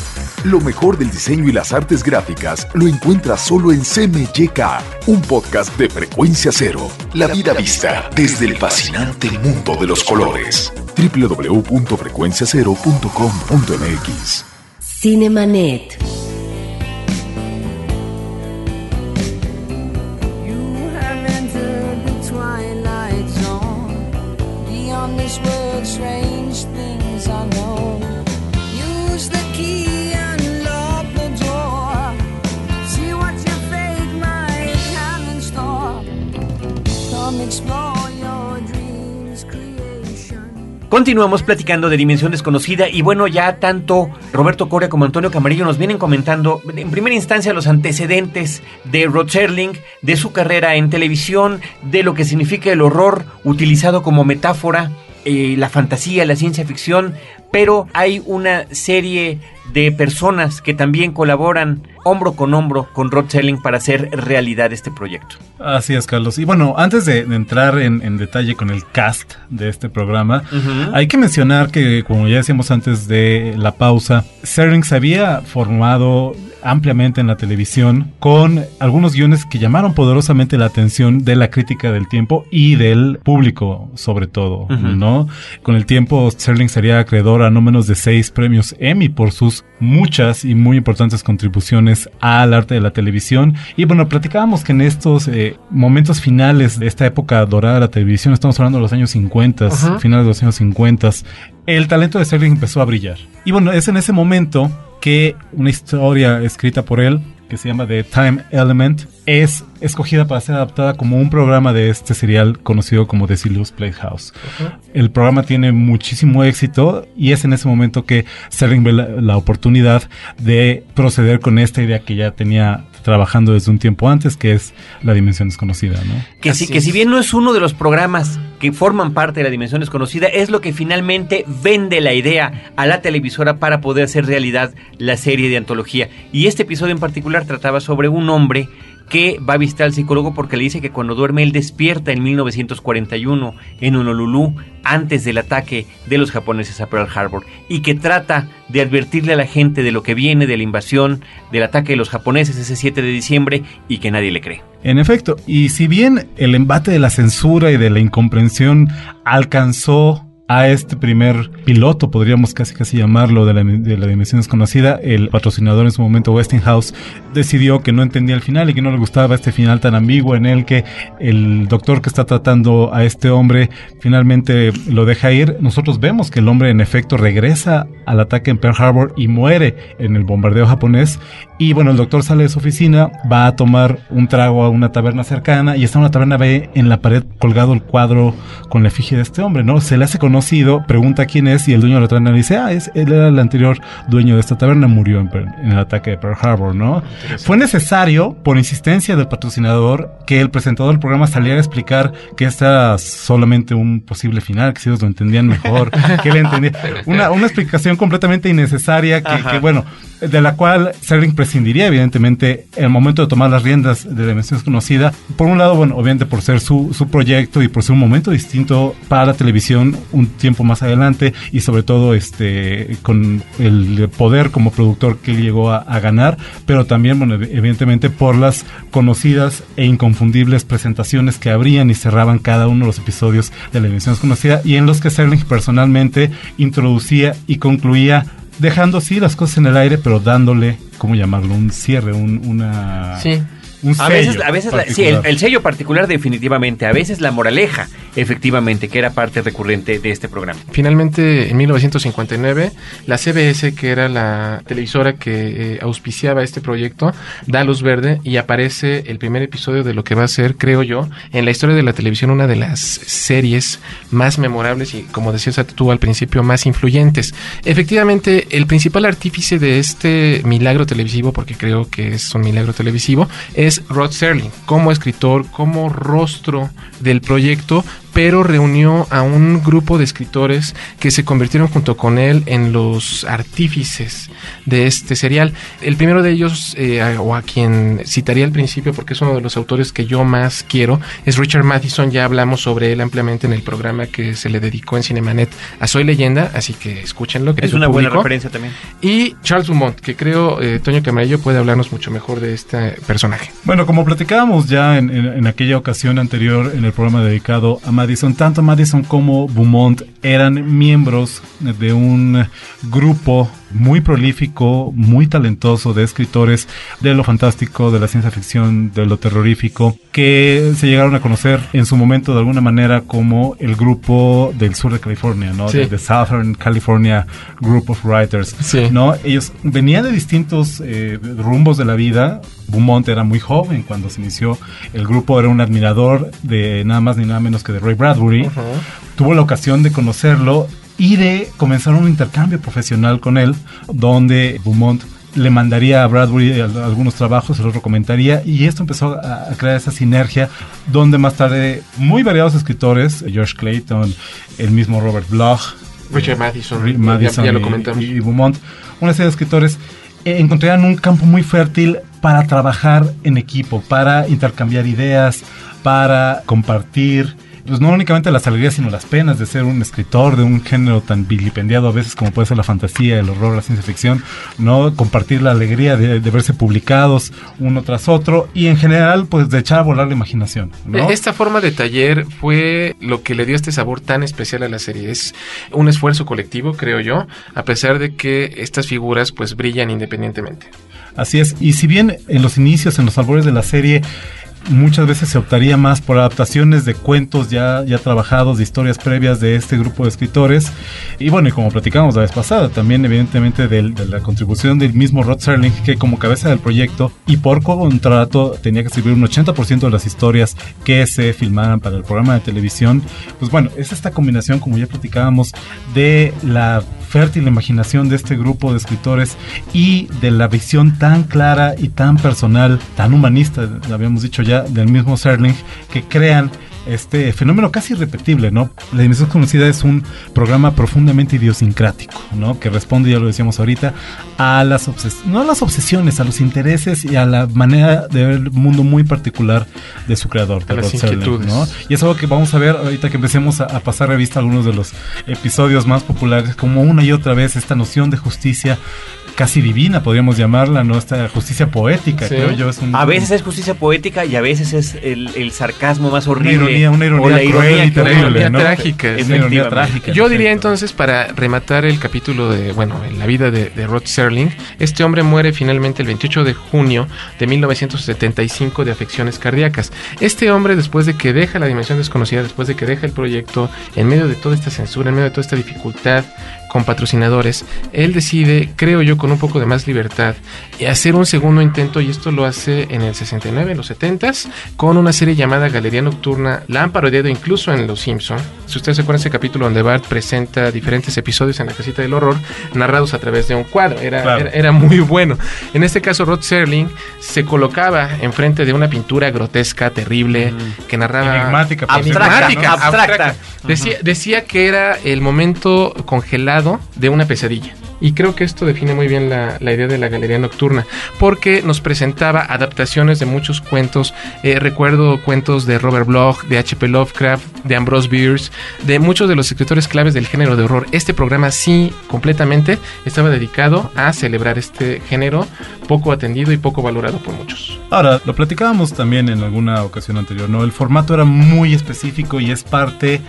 Lo mejor del diseño y las artes gráficas lo encuentras solo en CMYK, un podcast de frecuencia cero. La vida vista desde el fascinante mundo de los colores. www.frecuenciacero.com.mx Cinemanet. Continuamos platicando de Dimensión Desconocida y bueno, ya tanto Roberto Coria como Antonio Camarillo nos vienen comentando en primera instancia los antecedentes de Rod Serling, de su carrera en televisión, de lo que significa el horror utilizado como metáfora, eh, la fantasía, la ciencia ficción, pero hay una serie de personas que también colaboran hombro con hombro con Rod Selling para hacer realidad este proyecto. Así es, Carlos. Y bueno, antes de, entrar en, detalle con el cast de este programa, hay que mencionar que, como ya decíamos antes de la pausa, Serling se había formado ampliamente en la televisión con algunos guiones que llamaron poderosamente la atención de la crítica del tiempo y del público sobre todo, ¿no? Con el tiempo Sterling sería acreedor a no menos de seis premios Emmy por sus muchas y muy importantes contribuciones al arte de la televisión y bueno, platicábamos que en estos eh, momentos finales de esta época dorada de la televisión, estamos hablando de los años 50, finales de los años 50, el talento de Sterling empezó a brillar. Y bueno, es en ese momento que una historia escrita por él, que se llama The Time Element, es escogida para ser adaptada como un programa de este serial conocido como The Silius Playhouse. El programa tiene muchísimo éxito y es en ese momento que Sterling ve la, oportunidad de proceder con esta idea que ya tenía trabajando desde un tiempo antes, que es la dimensión desconocida, ¿no? Que, si, que si bien no es uno de los programas que forman parte de la dimensión desconocida, es lo que finalmente vende la idea a la televisora para poder hacer realidad la serie de antología. Y este episodio en particular trataba sobre un hombre que va a visitar al psicólogo porque le dice que cuando duerme él despierta en 1941 en Honolulu antes del ataque de los japoneses a Pearl Harbor y que trata de advertirle a la gente de lo que viene de la invasión, del ataque de los japoneses ese 7 de diciembre y que nadie le cree. En efecto, y si bien el embate de la censura y de la incomprensión alcanzó a este primer piloto, podríamos casi casi llamarlo, de la, de la, dimensión desconocida, el patrocinador en su momento, Westinghouse, decidió que no entendía el final y que no le gustaba este final tan ambiguo en el que el doctor que está tratando a este hombre finalmente lo deja ir. Nosotros vemos que el hombre en efecto regresa al ataque en Pearl Harbor y muere en el bombardeo japonés. Y bueno, el doctor sale de su oficina, va a tomar un trago a una taberna cercana y está en una taberna, ve en la pared colgado el cuadro con la efigie de este hombre, ¿no? Se le hace conocer pregunta quién es y el dueño de la taberna dice, ah, es, él era el anterior dueño de esta taberna, murió en, el ataque de Pearl Harbor, ¿no? Fue necesario, por insistencia del patrocinador, que el presentador del programa saliera a explicar que este era solamente un posible final, que si ellos lo entendían mejor, que él entendía. Una, una explicación completamente innecesaria que, que bueno, de la cual Serling prescindiría, evidentemente, en el momento de tomar las riendas de Dimensión Desconocida. Por un lado, bueno, obviamente por ser su, su proyecto y por ser un momento distinto para la televisión un tiempo más adelante y sobre todo este con el poder como productor que llegó a, ganar, pero también, bueno, evidentemente por las conocidas e inconfundibles presentaciones que abrían y cerraban cada uno de los episodios de la Dimensión Desconocida y en los que Serling personalmente introducía y concluía dejando sí las cosas en el aire, pero dándole, ¿cómo llamarlo? Un cierre, un, una... Sí a veces, a veces sí, el, sello particular definitivamente, a veces la moraleja, efectivamente, que era parte recurrente de este programa. Finalmente, en 1959, la CBS, que era la televisora que eh, auspiciaba este proyecto, da luz verde y aparece el primer episodio de lo que va a ser, creo yo, en la historia de la televisión, una de las series más memorables y, como decías tú al principio, más influyentes. Efectivamente, el principal artífice de este milagro televisivo, porque creo que es un milagro televisivo, es Rod Serling como escritor, como rostro del proyecto, pero reunió a un grupo de escritores que se convirtieron junto con él en los artífices de este serial. El primero de ellos, eh, o a quien citaría al principio porque es uno de los autores que yo más quiero, es Richard Matheson. Ya hablamos sobre él ampliamente en el programa que se le dedicó en Cinemanet a Soy Leyenda, así que escúchenlo. Es una buena referencia también. Y Charles Dumont, que creo eh, Toño Camarillo puede hablarnos mucho mejor de este personaje. Bueno, como platicábamos ya en, en, en aquella ocasión anterior en el programa dedicado a Madison, tanto Madison como Beaumont eran miembros de un grupo muy prolífico, muy talentoso de escritores de lo fantástico, de la ciencia ficción, de lo terrorífico, que se llegaron a conocer en su momento de alguna manera como el grupo del sur de California, ¿no? Sí. De, de Southern California Group of Writers, Sí. ¿no? Ellos venían de distintos eh, rumbos de la vida. Beaumont era muy joven cuando se inició el grupo, era un admirador de nada más ni nada menos que de Ray Bradbury. Tuvo la ocasión de conocerlo y de comenzar un intercambio profesional con él, donde Beaumont le mandaría a Bradbury al- algunos trabajos, se los recomendaría y esto empezó a, crear esa sinergia donde más tarde muy variados escritores, George Clayton, el mismo Robert Bloch, Richard Matheson, Ri- ya- Madison ya, lo y-. Y, Beaumont, una serie de escritores eh, encontrarían un campo muy fértil para trabajar en equipo, para intercambiar ideas, para compartir, pues no únicamente las alegrías, sino las penas de ser un escritor de un género tan vilipendiado a veces como puede ser la fantasía, el horror, la ciencia ficción, no compartir la alegría de, de verse publicados uno tras otro y en general pues de echar a volar la imaginación. ¿no? Esta forma de taller fue lo que le dio este sabor tan especial a la serie. Es un esfuerzo colectivo, creo yo, a pesar de que estas figuras pues brillan independientemente. Así es, y si bien en los inicios, en los albores de la serie, muchas veces se optaría más por adaptaciones de cuentos ya, ya trabajados, de historias previas de este grupo de escritores, y bueno, y como platicamos la vez pasada, también evidentemente de la contribución del mismo Rod Serling, que como cabeza del proyecto y por contrato tenía que escribir un 80% de las historias que se filmaran para el programa de televisión, pues bueno, es esta combinación, como ya platicábamos, de la fértil imaginación de este grupo de escritores y de la visión tan clara y tan personal, tan humanista, habíamos dicho ya, del mismo Serling, que crean este fenómeno casi irrepetible, ¿no? La Dimensión Conocida es un programa profundamente idiosincrático, ¿no? Que responde, ya lo decíamos ahorita, a las obsesiones, no a las obsesiones, a los intereses y a la manera de ver el mundo muy particular de su creador, de las. ¿no? Y es algo que vamos a ver ahorita que empecemos a, a pasar revista a algunos de los episodios más populares, como una y otra vez esta noción de justicia casi divina, podríamos llamarla, ¿no? Esta justicia poética, Sí. creo yo. Es un, A veces es justicia poética y a veces es el, el sarcasmo más horrible. Ironía, una ironía o la cruel ironía y que- terrible, ironía ¿no? trágica, Es una ironía trágica. Yo diría entonces, para rematar el capítulo de, bueno, en la vida de, de Rod Serling, este hombre muere finalmente el 28 de junio de 1975 de afecciones cardíacas. Este hombre, después de que deja la dimensión desconocida, después de que deja el proyecto, en medio de toda esta censura, en medio de toda esta dificultad con patrocinadores, él decide, creo yo, con un poco de más libertad, y hacer un segundo intento, y esto lo hace en el 69, en los 70s, con una serie llamada Galería Nocturna, la han parodiado incluso en Los Simpson. Si ustedes se acuerdan ese capítulo donde Bart presenta diferentes episodios en la casita del horror, narrados a través de un cuadro, era, Claro. era, era muy bueno. En este caso, Rod Serling se colocaba enfrente de una pintura grotesca, terrible, que narraba... Enigmática. Abstracta, Enigmática, ¿no? Abstracta. abstracta. Decía, decía que era el momento congelado de una pesadilla. Y creo que esto define muy bien la, la idea de la galería nocturna, porque nos presentaba adaptaciones de muchos cuentos. Eh, recuerdo cuentos de Robert Bloch, de H.P. Lovecraft, de Ambrose Bierce, de muchos de los escritores claves del género de horror. Este programa sí, completamente, estaba dedicado a celebrar este género poco atendido y poco valorado por muchos. Ahora, lo platicábamos también en alguna ocasión anterior, ¿no? El formato era muy específico y es parte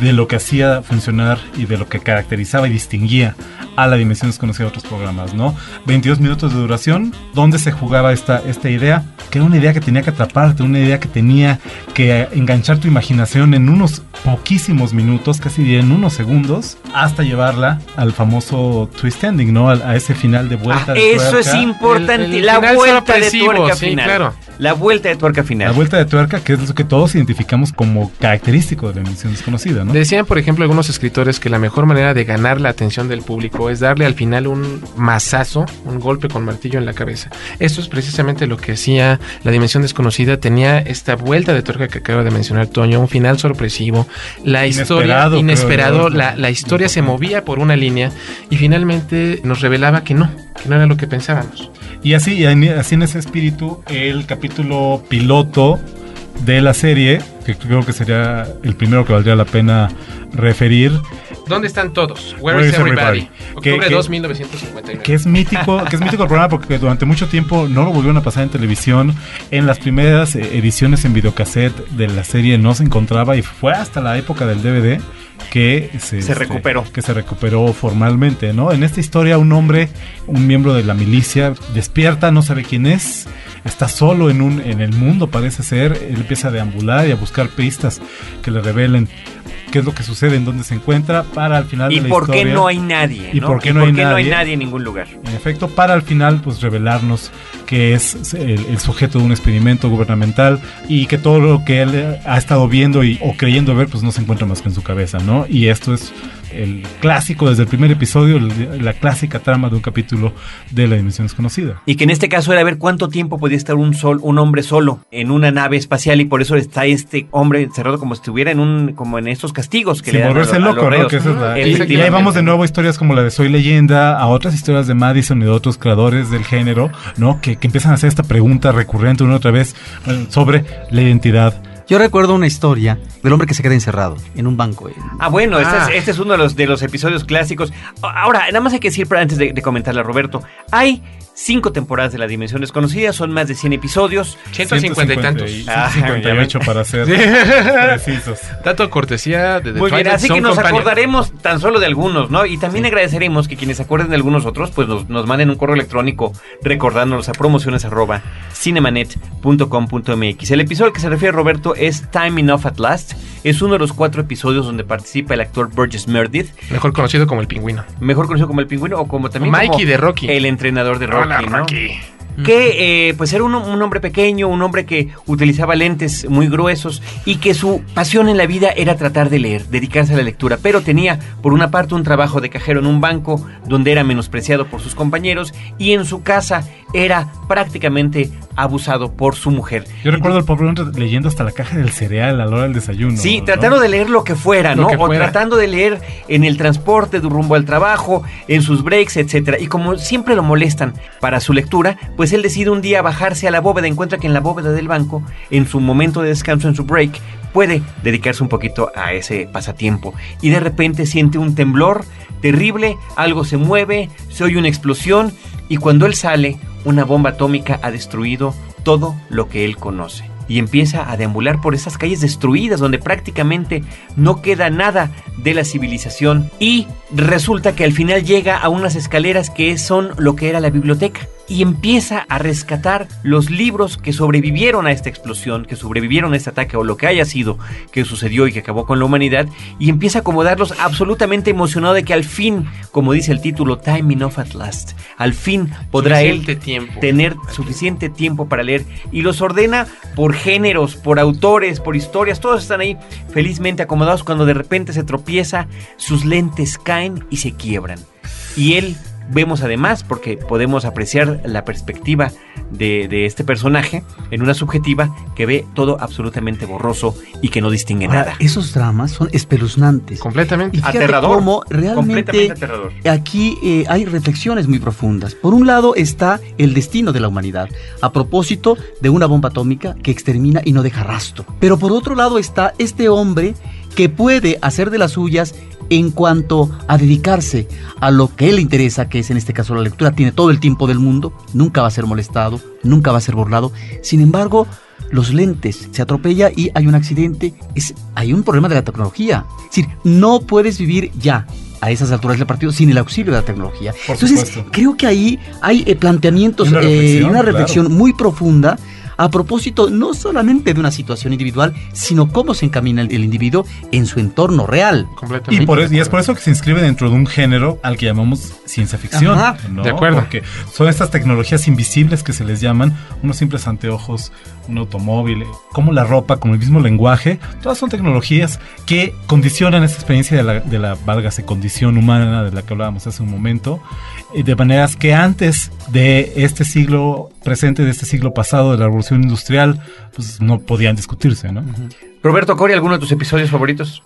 de lo que hacía funcionar y de lo que caracterizaba y distinguía a la dimensión desconocida de otros programas, ¿no? 22 minutos de duración, donde se jugaba esta, esta idea, que era una idea que tenía que atraparte, una idea que tenía que enganchar tu imaginación en unos poquísimos minutos, casi en unos segundos, hasta llevarla al famoso twist ending, ¿no? A, a ese final de vuelta. Ah, de eso es importante, El- el la final vuelta de tuerca sí, final. claro. La vuelta de tuerca final. La vuelta de tuerca, que es lo que todos identificamos como característico de la dimensión desconocida, ¿no? Decían, por ejemplo, algunos escritores que la mejor manera de ganar la atención del público es darle al final un mazazo, un golpe con martillo en la cabeza. Esto es precisamente lo que hacía la dimensión desconocida. Tenía esta vuelta de tuerca que acaba de mencionar Toño, un final sorpresivo. La historia Inesperado, inesperado, creo yo. la, la historia se movía por una línea y finalmente nos revelaba que no, que no era lo que pensábamos. Y así, y así en ese espíritu, el capítulo piloto de la serie, que creo que sería el primero que valdría la pena referir, ¿Dónde están todos? Where, Where is everybody? everybody? Octubre Que- que- 2, 1959. que es mítico, que es mítico el programa porque durante mucho tiempo no lo volvieron a pasar en televisión. En las primeras eh, ediciones en videocassette de la serie no se encontraba y fue hasta la época del DVD que se, este, recuperó. que se recuperó formalmente, ¿no? En esta historia un hombre, un miembro de la milicia despierta, no sabe quién es, está solo en un en el mundo parece ser, él empieza a deambular y a buscar pistas que le revelen qué es lo que sucede, en dónde se encuentra para al final ¿Y de la por qué no hay nadie? ¿Y ¿no? por qué no hay nadie? nadie en ningún lugar? En efecto, para al final pues revelarnos que es el, el sujeto de un experimento gubernamental y que todo lo que él ha estado viendo y, o creyendo ver pues no se encuentra más que en su cabeza, ¿no? Y esto es el clásico desde el primer episodio, el- la clásica trama de un capítulo de la dimensión desconocida. Y que en este caso era ver cuánto tiempo podía estar un sol, un hombre solo en una nave espacial y por eso está este hombre encerrado como si estuviera en un, como en estos castigos que Sin le dan a volverse lo- a los loco, ¿no? reos. Que esa es la- y, ahí vamos de nuevo a historias como la de Soy Leyenda, a otras historias de Madison y de otros creadores del género, ¿no? Que, que empiezan a hacer esta pregunta recurrente una y otra vez sobre la identidad. Yo recuerdo una historia del hombre que se queda encerrado en un banco. eh, Ah, bueno, este, Ah. es, este es uno de los, de los episodios clásicos. Ahora, nada más hay que decir, pero antes de, de comentarle a Roberto, hay cinco temporadas de La Dimensión Desconocida, son más de 100 episodios. 150 y tantos. Ah, 158 para ser precisos. Dato cortesía de The Muy bien, así que nos acordaremos tan solo de algunos, ¿no? Y también agradeceremos que quienes se acuerden de algunos otros, pues nos, nos manden un correo electrónico recordándonos a promociones arroba cinemanet.com.mx. El episodio al que se refiere Roberto es Time Enough at Last. Es uno de los cuatro episodios donde participa el actor Burgess Meredith, Mejor conocido como el pingüino. mejor conocido como el pingüino o como también Mikey como de Rocky. el entrenador de Rocky, Hola, ¿no? Rocky. Que eh, pues era un, un hombre pequeño, un hombre que utilizaba lentes muy gruesos y que su pasión en la vida era tratar de leer, dedicarse a la lectura, pero tenía por una parte un trabajo de cajero en un banco donde era menospreciado por sus compañeros y en su casa era prácticamente abusado por su mujer. Yo recuerdo al pobre hombre leyendo hasta la caja del cereal a la hora del desayuno. Sí, ¿no? tratando de leer lo que fuera, Lo ¿no? que O fuera. tratando de leer en el transporte, de rumbo al trabajo, en sus breaks, etcétera. Y como siempre lo molestan para su lectura, pues él decide un día bajarse a la bóveda, encuentra que en la bóveda del banco, en su momento de descanso, en su break, puede dedicarse un poquito a ese pasatiempo. Y de repente siente un temblor terrible, algo se mueve, se oye una explosión y cuando él sale, una bomba atómica ha destruido todo lo que él conoce. Y empieza a deambular por esas calles destruidas donde prácticamente no queda nada de la civilización. Y resulta que al final llega a unas escaleras que son lo que era la biblioteca. Y empieza a rescatar los libros que sobrevivieron a esta explosión, que sobrevivieron a este ataque o lo que haya sido que sucedió y que acabó con la humanidad. Y empieza a acomodarlos absolutamente emocionado de que al fin, como dice el título, Time Enough at Last, al fin podrá él Suficiente tiempo. tener suficiente tiempo para leer y los ordena por géneros, por autores, por historias, todos están ahí felizmente acomodados cuando de repente se tropieza, sus lentes caen y se quiebran. Y él vemos además, porque podemos apreciar la perspectiva de, de este personaje en una subjetiva que ve todo absolutamente borroso y que no distingue Ahora, nada. esos dramas son espeluznantes. Completamente. Y Aterrador. cómo Completamente realmente aterrador. aquí eh, hay reflexiones muy profundas. Por un lado está el destino de la humanidad, a propósito de una bomba atómica que extermina y no deja rastro. Pero por otro lado está este hombre que puede hacer de las suyas en cuanto a dedicarse a lo que él le interesa, que es en este caso la lectura, tiene todo el tiempo del mundo, nunca va a ser molestado, nunca va a ser burlado. Sin embargo, los lentes se atropella y hay un accidente, es, hay un problema de la tecnología. Es decir, no puedes vivir ya a esas alturas del partido sin el auxilio de la tecnología. Por Entonces, supuesto. creo que ahí hay eh, planteamientos Y una eh, reflexión, una claro. reflexión muy profunda a propósito no solamente de una situación individual, sino cómo se encamina el, el individuo en su entorno real. Completamente. Y, por es, y es por eso que se inscribe dentro de un género al que llamamos ciencia ficción. Ajá, ¿no? de acuerdo. Porque son estas tecnologías invisibles que se les llaman, unos simples anteojos, un automóvil, como la ropa, como el mismo lenguaje, todas son tecnologías que condicionan esta experiencia de la, de la válgase condición humana de la que hablábamos hace un momento, eh, de maneras que antes de este siglo presente, de este siglo pasado, de la revolución industrial, pues no podían discutirse, ¿no? Roberto Cori, ¿alguno de tus episodios favoritos?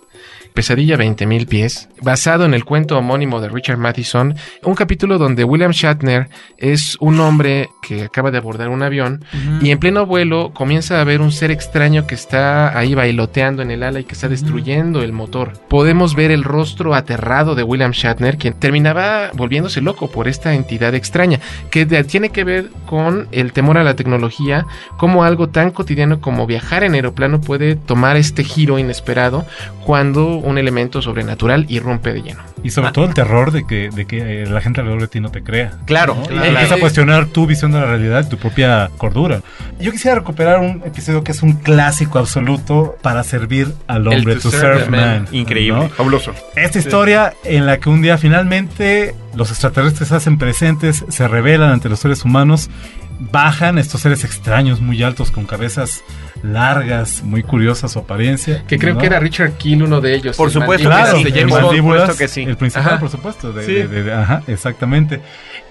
Pesadilla 20.000 pies, basado en el cuento homónimo de Richard Matheson, un capítulo donde William Shatner es un hombre que acaba de abordar un avión y en pleno vuelo comienza a ver un ser extraño que está ahí bailoteando en el ala y que está destruyendo el motor. Podemos ver el rostro aterrado de William Shatner, quien terminaba volviéndose loco por esta entidad extraña, que tiene que ver con el temor a la tecnología, como algo tan cotidiano como viajar en aeroplano puede tomar este giro inesperado cuando un elemento sobrenatural irrumpe de lleno. Y sobre todo el terror de que, de que eh, la gente alrededor de ti no te crea. Claro, ¿no? claro. Y Empieza a cuestionar tu visión de la realidad, tu propia cordura. Yo quisiera recuperar un episodio que es un clásico absoluto para servir al El hombre, To To Serve Serve Man. Man. Increíble. ¿no? Fabuloso. Esta historia en la que un día finalmente los extraterrestres se hacen presentes, se revelan ante los seres humanos, bajan estos seres extraños muy altos con cabezas largas, muy curiosas su apariencia. Que creo ¿no? que era Richard Kiel uno de ellos. Por el supuesto mandíbulas Claro, que sí, de el James por Bond. mandíbulas, supuesto que sí. El principal, Ajá. por supuesto. de- Sí. de- de- de- ajá, exactamente.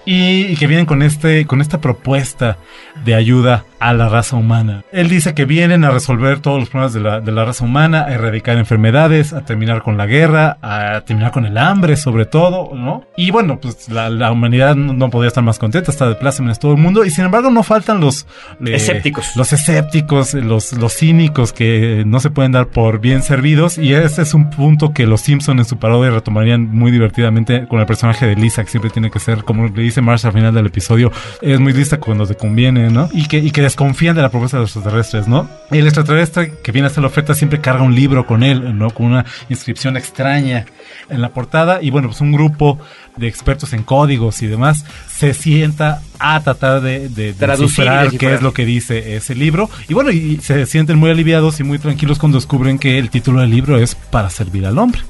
Y, que vienen con este, con esta propuesta de ayuda a la raza humana. Él dice que vienen a resolver todos los problemas de la, de la raza humana, a erradicar enfermedades, a terminar con la guerra, a terminar con el hambre, sobre todo, ¿no? Y bueno, pues la, la humanidad no, podía estar más contenta, está de plácemes todo el mundo, y sin embargo no faltan los eh, Escépticos. Los escépticos, los, los cínicos que no se pueden dar por bien servidos, y este es un punto que los Simpson en su parodia retomarían muy divertidamente con el personaje de Lisa, que siempre tiene que ser, como le dice Marsh al final del episodio, es muy lista cuando te conviene, ¿no? Y que, y que desconfían de la propuesta de los extraterrestres, ¿no? El extraterrestre que viene a hacer la oferta siempre carga un libro con él, ¿no? Con una inscripción extraña en la portada, y bueno, pues un grupo de expertos en códigos y demás se sienta a tratar de, de, de Traducir descifrar qué es lo que dice ese libro. Y bueno, y se sienten muy aliviados y muy tranquilos cuando descubren que el título del libro es Para servir al hombre.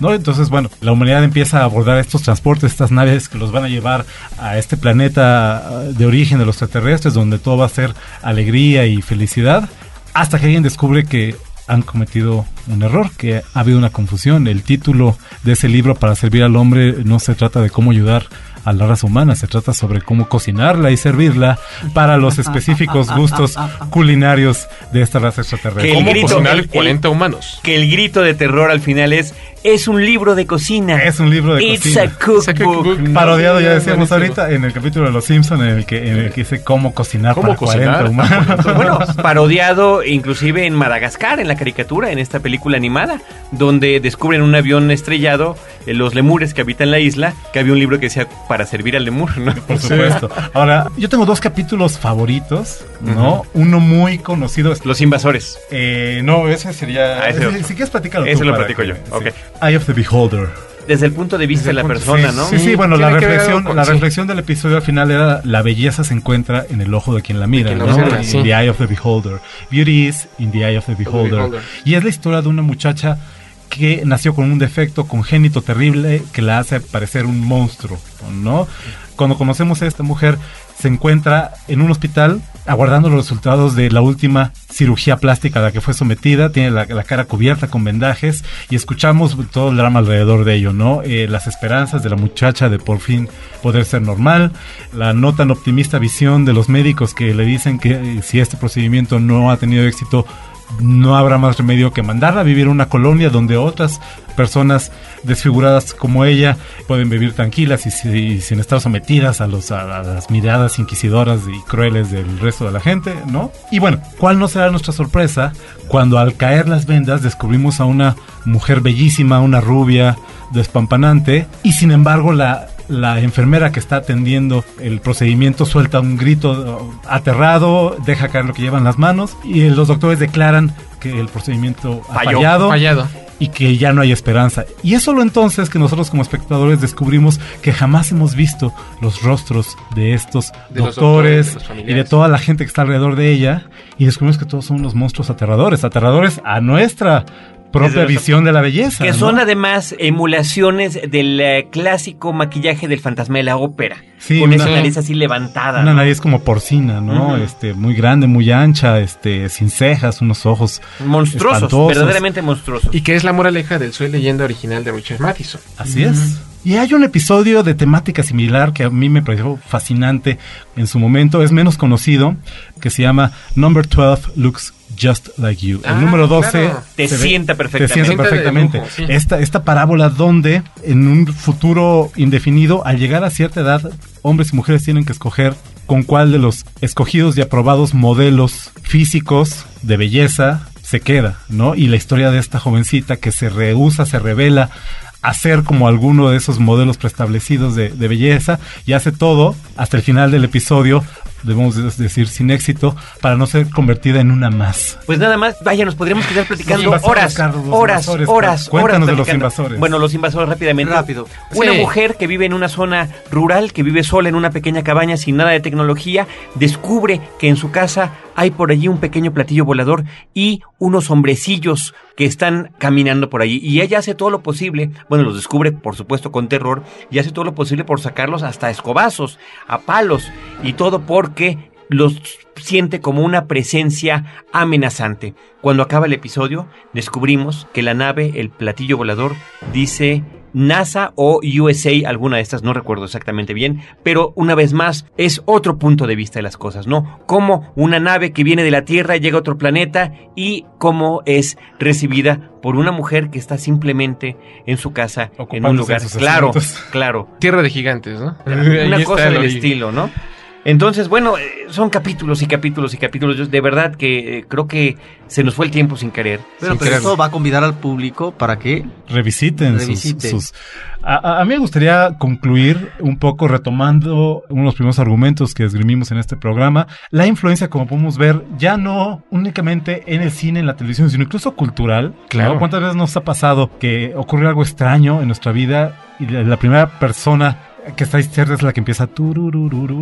¿no? Entonces, bueno, la humanidad empieza a abordar estos transportes, estas naves que los van a llevar a este planeta ah, de origen de los extraterrestres, donde todo va a ser alegría y felicidad, hasta que alguien descubre que han cometido un error, que ha habido una confusión. El título de ese libro para servir al hombre no se trata de cómo ayudar a la raza humana, se trata sobre cómo cocinarla y servirla para los específicos gustos culinarios de esta raza extraterrestre. Que el ¿Cómo grito- cocinar el- el- 40 humanos? Que el grito de terror al final es es un libro de cocina. Es un libro de It's cocina. a cookbook. cookbook. Parodiado, ya decíamos Buenísimo. ahorita, en el capítulo de Los Simpson en el que, en el que dice cómo cocinar ¿Cómo para 40 cocinar? humanos. Bueno, parodiado inclusive en Madagascar, en la caricatura, en esta película animada, donde descubren un avión estrellado, eh, los lemures que habitan la isla, que había un libro que decía para servir al lemur, ¿no? Por supuesto. Ahora, yo tengo dos capítulos favoritos, ¿no? Uno muy conocido. es- Los invasores. Eh, no, ese sería. Ah, ese si, si quieres platicarlo Ese tú lo platico que- yo, sí. ok. Eye of the Beholder. Desde el punto de vista de la punto- persona, sí, ¿no? Sí, sí, bueno, la reflexión, con- la sí. reflexión del episodio al final era la belleza se encuentra en el ojo de quien la mira, quien ¿no? observa, In sí. the eye of the beholder. Beauty is in the eye of the beholder. beholder. Y es la historia de una muchacha que nació con un defecto congénito terrible que la hace parecer un monstruo, ¿no? Cuando conocemos a esta mujer, se encuentra en un hospital aguardando los resultados de la última cirugía plástica a la que fue sometida, tiene la, cara cubierta con vendajes y escuchamos todo el drama alrededor de ello, ¿no? Eh, las esperanzas de la muchacha de por fin poder ser normal, la no tan optimista visión de los médicos que le dicen que eh, si este procedimiento no ha tenido éxito, no habrá más remedio que mandarla a vivir a una colonia donde otras personas desfiguradas como ella pueden vivir tranquilas y sin estar sometidas a, los, a, a las miradas inquisidoras y crueles del resto de la gente, ¿no? Y bueno, ¿cuál no será nuestra sorpresa cuando al caer las vendas descubrimos a una mujer bellísima, una rubia despampanante y sin embargo la la enfermera que está atendiendo el procedimiento suelta un grito aterrado, deja caer lo que llevan las manos y los doctores declaran que el procedimiento ha fallado Fallado. y que ya no hay esperanza. Y es solo entonces que nosotros como espectadores descubrimos que jamás hemos visto los rostros de estos De doctores, doctores, de los y de toda la gente que está alrededor de ella y descubrimos que todos son unos monstruos aterradores, aterradores a nuestra propia visión de la belleza. Que ¿no? son además emulaciones del eh, clásico maquillaje del fantasma de la ópera. Sí, con una- esa nariz así levantada. Una ¿no? nariz como porcina, ¿no? Este, muy grande, muy ancha, este, sin cejas, unos ojos Monstruosos, espantosos. verdaderamente monstruosos. Y que es la moraleja del Soy leyenda original de Richard Matheson. Así es. Y hay un episodio de temática similar que a mí me pareció fascinante en su momento, es menos conocido, que se llama Number 12 Looks Just Like You. El Ah, número 12 claro. Te ve- sienta te perfectamente. sienta Sienta perfectamente. lujo, sí. esta, esta parábola donde en un futuro indefinido, al llegar a cierta edad, hombres y mujeres tienen que escoger con cuál de los escogidos y aprobados modelos físicos de belleza se queda, ¿no? Y la historia de esta jovencita que se rehúsa, se revela a ser como alguno de esos modelos preestablecidos de, de belleza y hace todo hasta el final del episodio, debemos de- decir sin éxito, para no ser convertida en una más. Pues nada más, vaya, nos podríamos quedar platicando invasores, horas, Carlos, horas, invasores, horas, cuéntanos horas de los invasores. Bueno, los invasores rápidamente. Rápido. Una Sí. mujer que vive en una zona rural, que vive sola en una pequeña cabaña sin nada de tecnología, descubre que en su casa hay por allí un pequeño platillo volador y unos hombrecillos que están caminando por allí. Y ella hace todo lo posible, bueno, los descubre por supuesto con terror, y hace todo lo posible por sacarlos hasta escobazos, a palos, y todo porque los siente como una presencia amenazante. Cuando acaba el episodio, descubrimos que la nave, el platillo volador, dice NASA o USA, alguna de estas, no recuerdo exactamente bien, pero una vez más es otro punto de vista de las cosas, ¿no? Como una nave que viene de la Tierra llega a otro planeta y cómo es recibida por una mujer que está simplemente en su casa, en un lugar. Claro, claro Tierra de gigantes, ¿no? Una cosa el del origen. estilo, ¿no? Entonces, bueno, eh, son capítulos y capítulos y capítulos. Yo de verdad que eh, creo que se nos fue el tiempo sin querer. Bueno, Sin pero querer. esto va a convidar al público para que revisiten, sus- Revisiten. sus... A, a- a mí me gustaría concluir un poco retomando uno de los primeros argumentos que esgrimimos en este programa, la influencia, como podemos ver, ya no únicamente en el cine, en la televisión, sino incluso cultural. ¿no? Claro. ¿Cuántas veces nos ha pasado que ocurre algo extraño en nuestra vida y la, la primera persona que está izquierda es la que empieza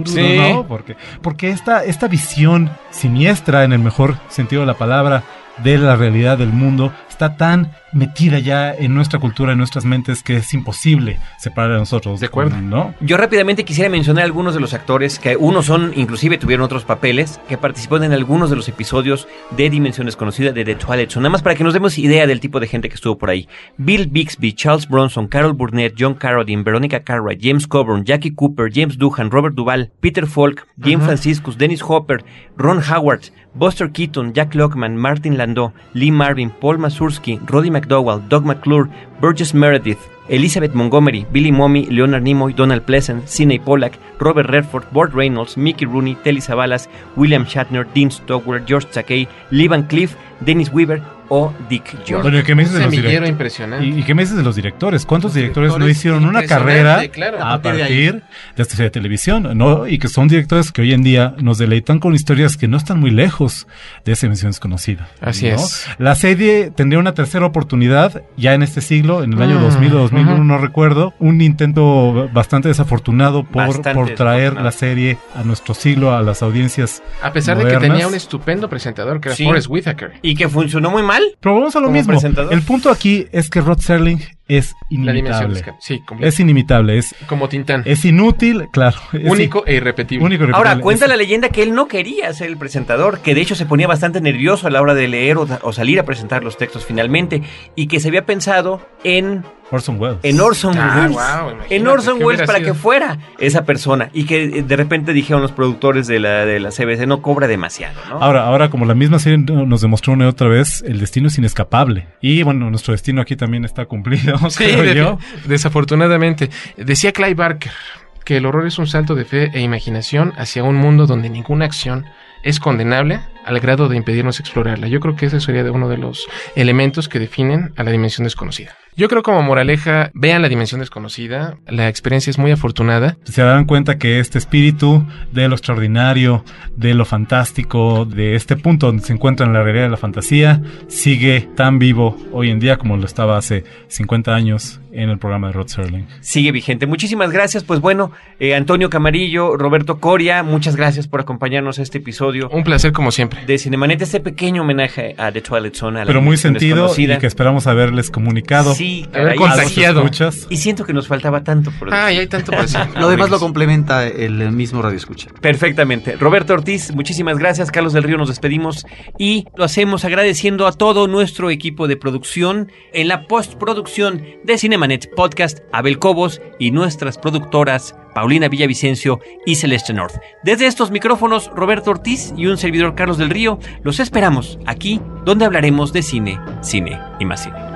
Sí. ¿no? Porque, porque esta, esta visión siniestra, en el mejor sentido de la palabra, de la realidad del mundo, está tan metida ya en nuestra cultura, en nuestras mentes, que es imposible separar a nosotros. De acuerdo. ¿No? Yo rápidamente quisiera mencionar algunos de los actores que unos son, inclusive tuvieron otros papeles, que participaron en algunos de los episodios de Dimensión Desconocida de The Twilight Zone. Nada más para que nos demos idea del tipo de gente que estuvo por ahí. Bill Bixby, Charles Bronson, Carol Burnett, John Carradine, Veronica Cartwright, James Coburn, Jackie Cooper, James Doohan, Robert Duvall, Peter Falk, Jim Franciscus, Dennis Hopper, Ron Howard, Buster Keaton, Jack Lockman, Martin Landau, Lee Marvin, Paul Mazursky, Roddy McDowell, Doug McClure, Burgess Meredith, Elizabeth Montgomery, Billy Mommy, Leonard Nimoy, Donald Pleasant, Sidney Pollack, Robert Redford, Burt Reynolds, Mickey Rooney, Telly Savalas, William Shatner, Dean Stowell, George Takei, Lee Van Cleef, Dennis Weaver o Dick George. Bueno, ¿y qué me dices de los impresionante. ¿Y, y qué me dices de los directores? ¿Cuántos Los directores, no hicieron una carrera claro. a partir de de esta serie de televisión? ¿no? Y que son directores que hoy en día nos deleitan con historias que no están muy lejos de esa emisión desconocida. Así ¿no? es. La serie tendría una tercera oportunidad ya en este siglo, en el año Mm, 2000 o 2001, ujú. no recuerdo. Un intento bastante desafortunado por, Bastante por traer desafortunado. la serie a nuestro siglo, a las audiencias. A pesar de que tenía un estupendo presentador que era Sí. Forrest Whitaker. Y que funcionó muy mal. Pero vamos a lo mismo. El punto aquí es que Rod Serling es La dimensión inimitable. de Sí. Es inimitable, es, como Tintán. es inútil, claro. es único e irrepetible. único Ahora, irrepetible. cuenta Es- la leyenda que él no quería ser el presentador, que de hecho se ponía bastante nervioso a la hora de leer o, o salir a presentar los textos finalmente, y que se había pensado en, Orson Welles. en Orson Ah, Welles. imagínate, en Orson ¿qué Welles para sido? que fuera esa persona. Y que eh, de repente dijeron los productores de la, de la CBC, no cobra demasiado, ¿no? Ahora, ahora, como la misma serie nos demostró una y otra vez, el destino es inescapable. Y bueno, nuestro destino aquí también está cumplido, Sí, creo de- yo. desafortunadamente. Decía Clive Barker que el horror es un salto de fe e imaginación hacia un mundo donde ninguna acción es condenable al grado de impedirnos explorarla. Yo creo que ese sería de uno de los elementos que definen a la dimensión desconocida. Yo creo como moraleja, vean la dimensión desconocida, la experiencia es muy afortunada. Se darán cuenta que este espíritu de lo extraordinario, de lo fantástico, de este punto donde se encuentra en la realidad de la fantasía, sigue tan vivo hoy en día como lo estaba hace 50 años en el programa de Rod Serling. Sigue vigente. Muchísimas gracias. Pues bueno, eh, Antonio Camarillo, Roberto Coria, muchas gracias por acompañarnos a este episodio. Un placer como siempre. De Cinemanet, este pequeño homenaje a The Twilight Zone. A la Pero muy sentido y que esperamos haberles comunicado. Sí, Haber caray, contagiado. Y siento que nos faltaba tanto por Ay, hay tanto por decir. Lo demás lo complementa el mismo Radio Escucha. Perfectamente. Roberto Ortiz, muchísimas gracias. Carlos del Río, nos despedimos y lo hacemos agradeciendo a todo nuestro equipo de producción en la postproducción de Cinemanet Podcast, Abel Cobos y nuestras productoras Paulina Villavicencio y Celeste North. Desde estos micrófonos, Roberto Ortiz y un servidor Carlos del Río, los esperamos aquí donde hablaremos de cine, cine y más cine.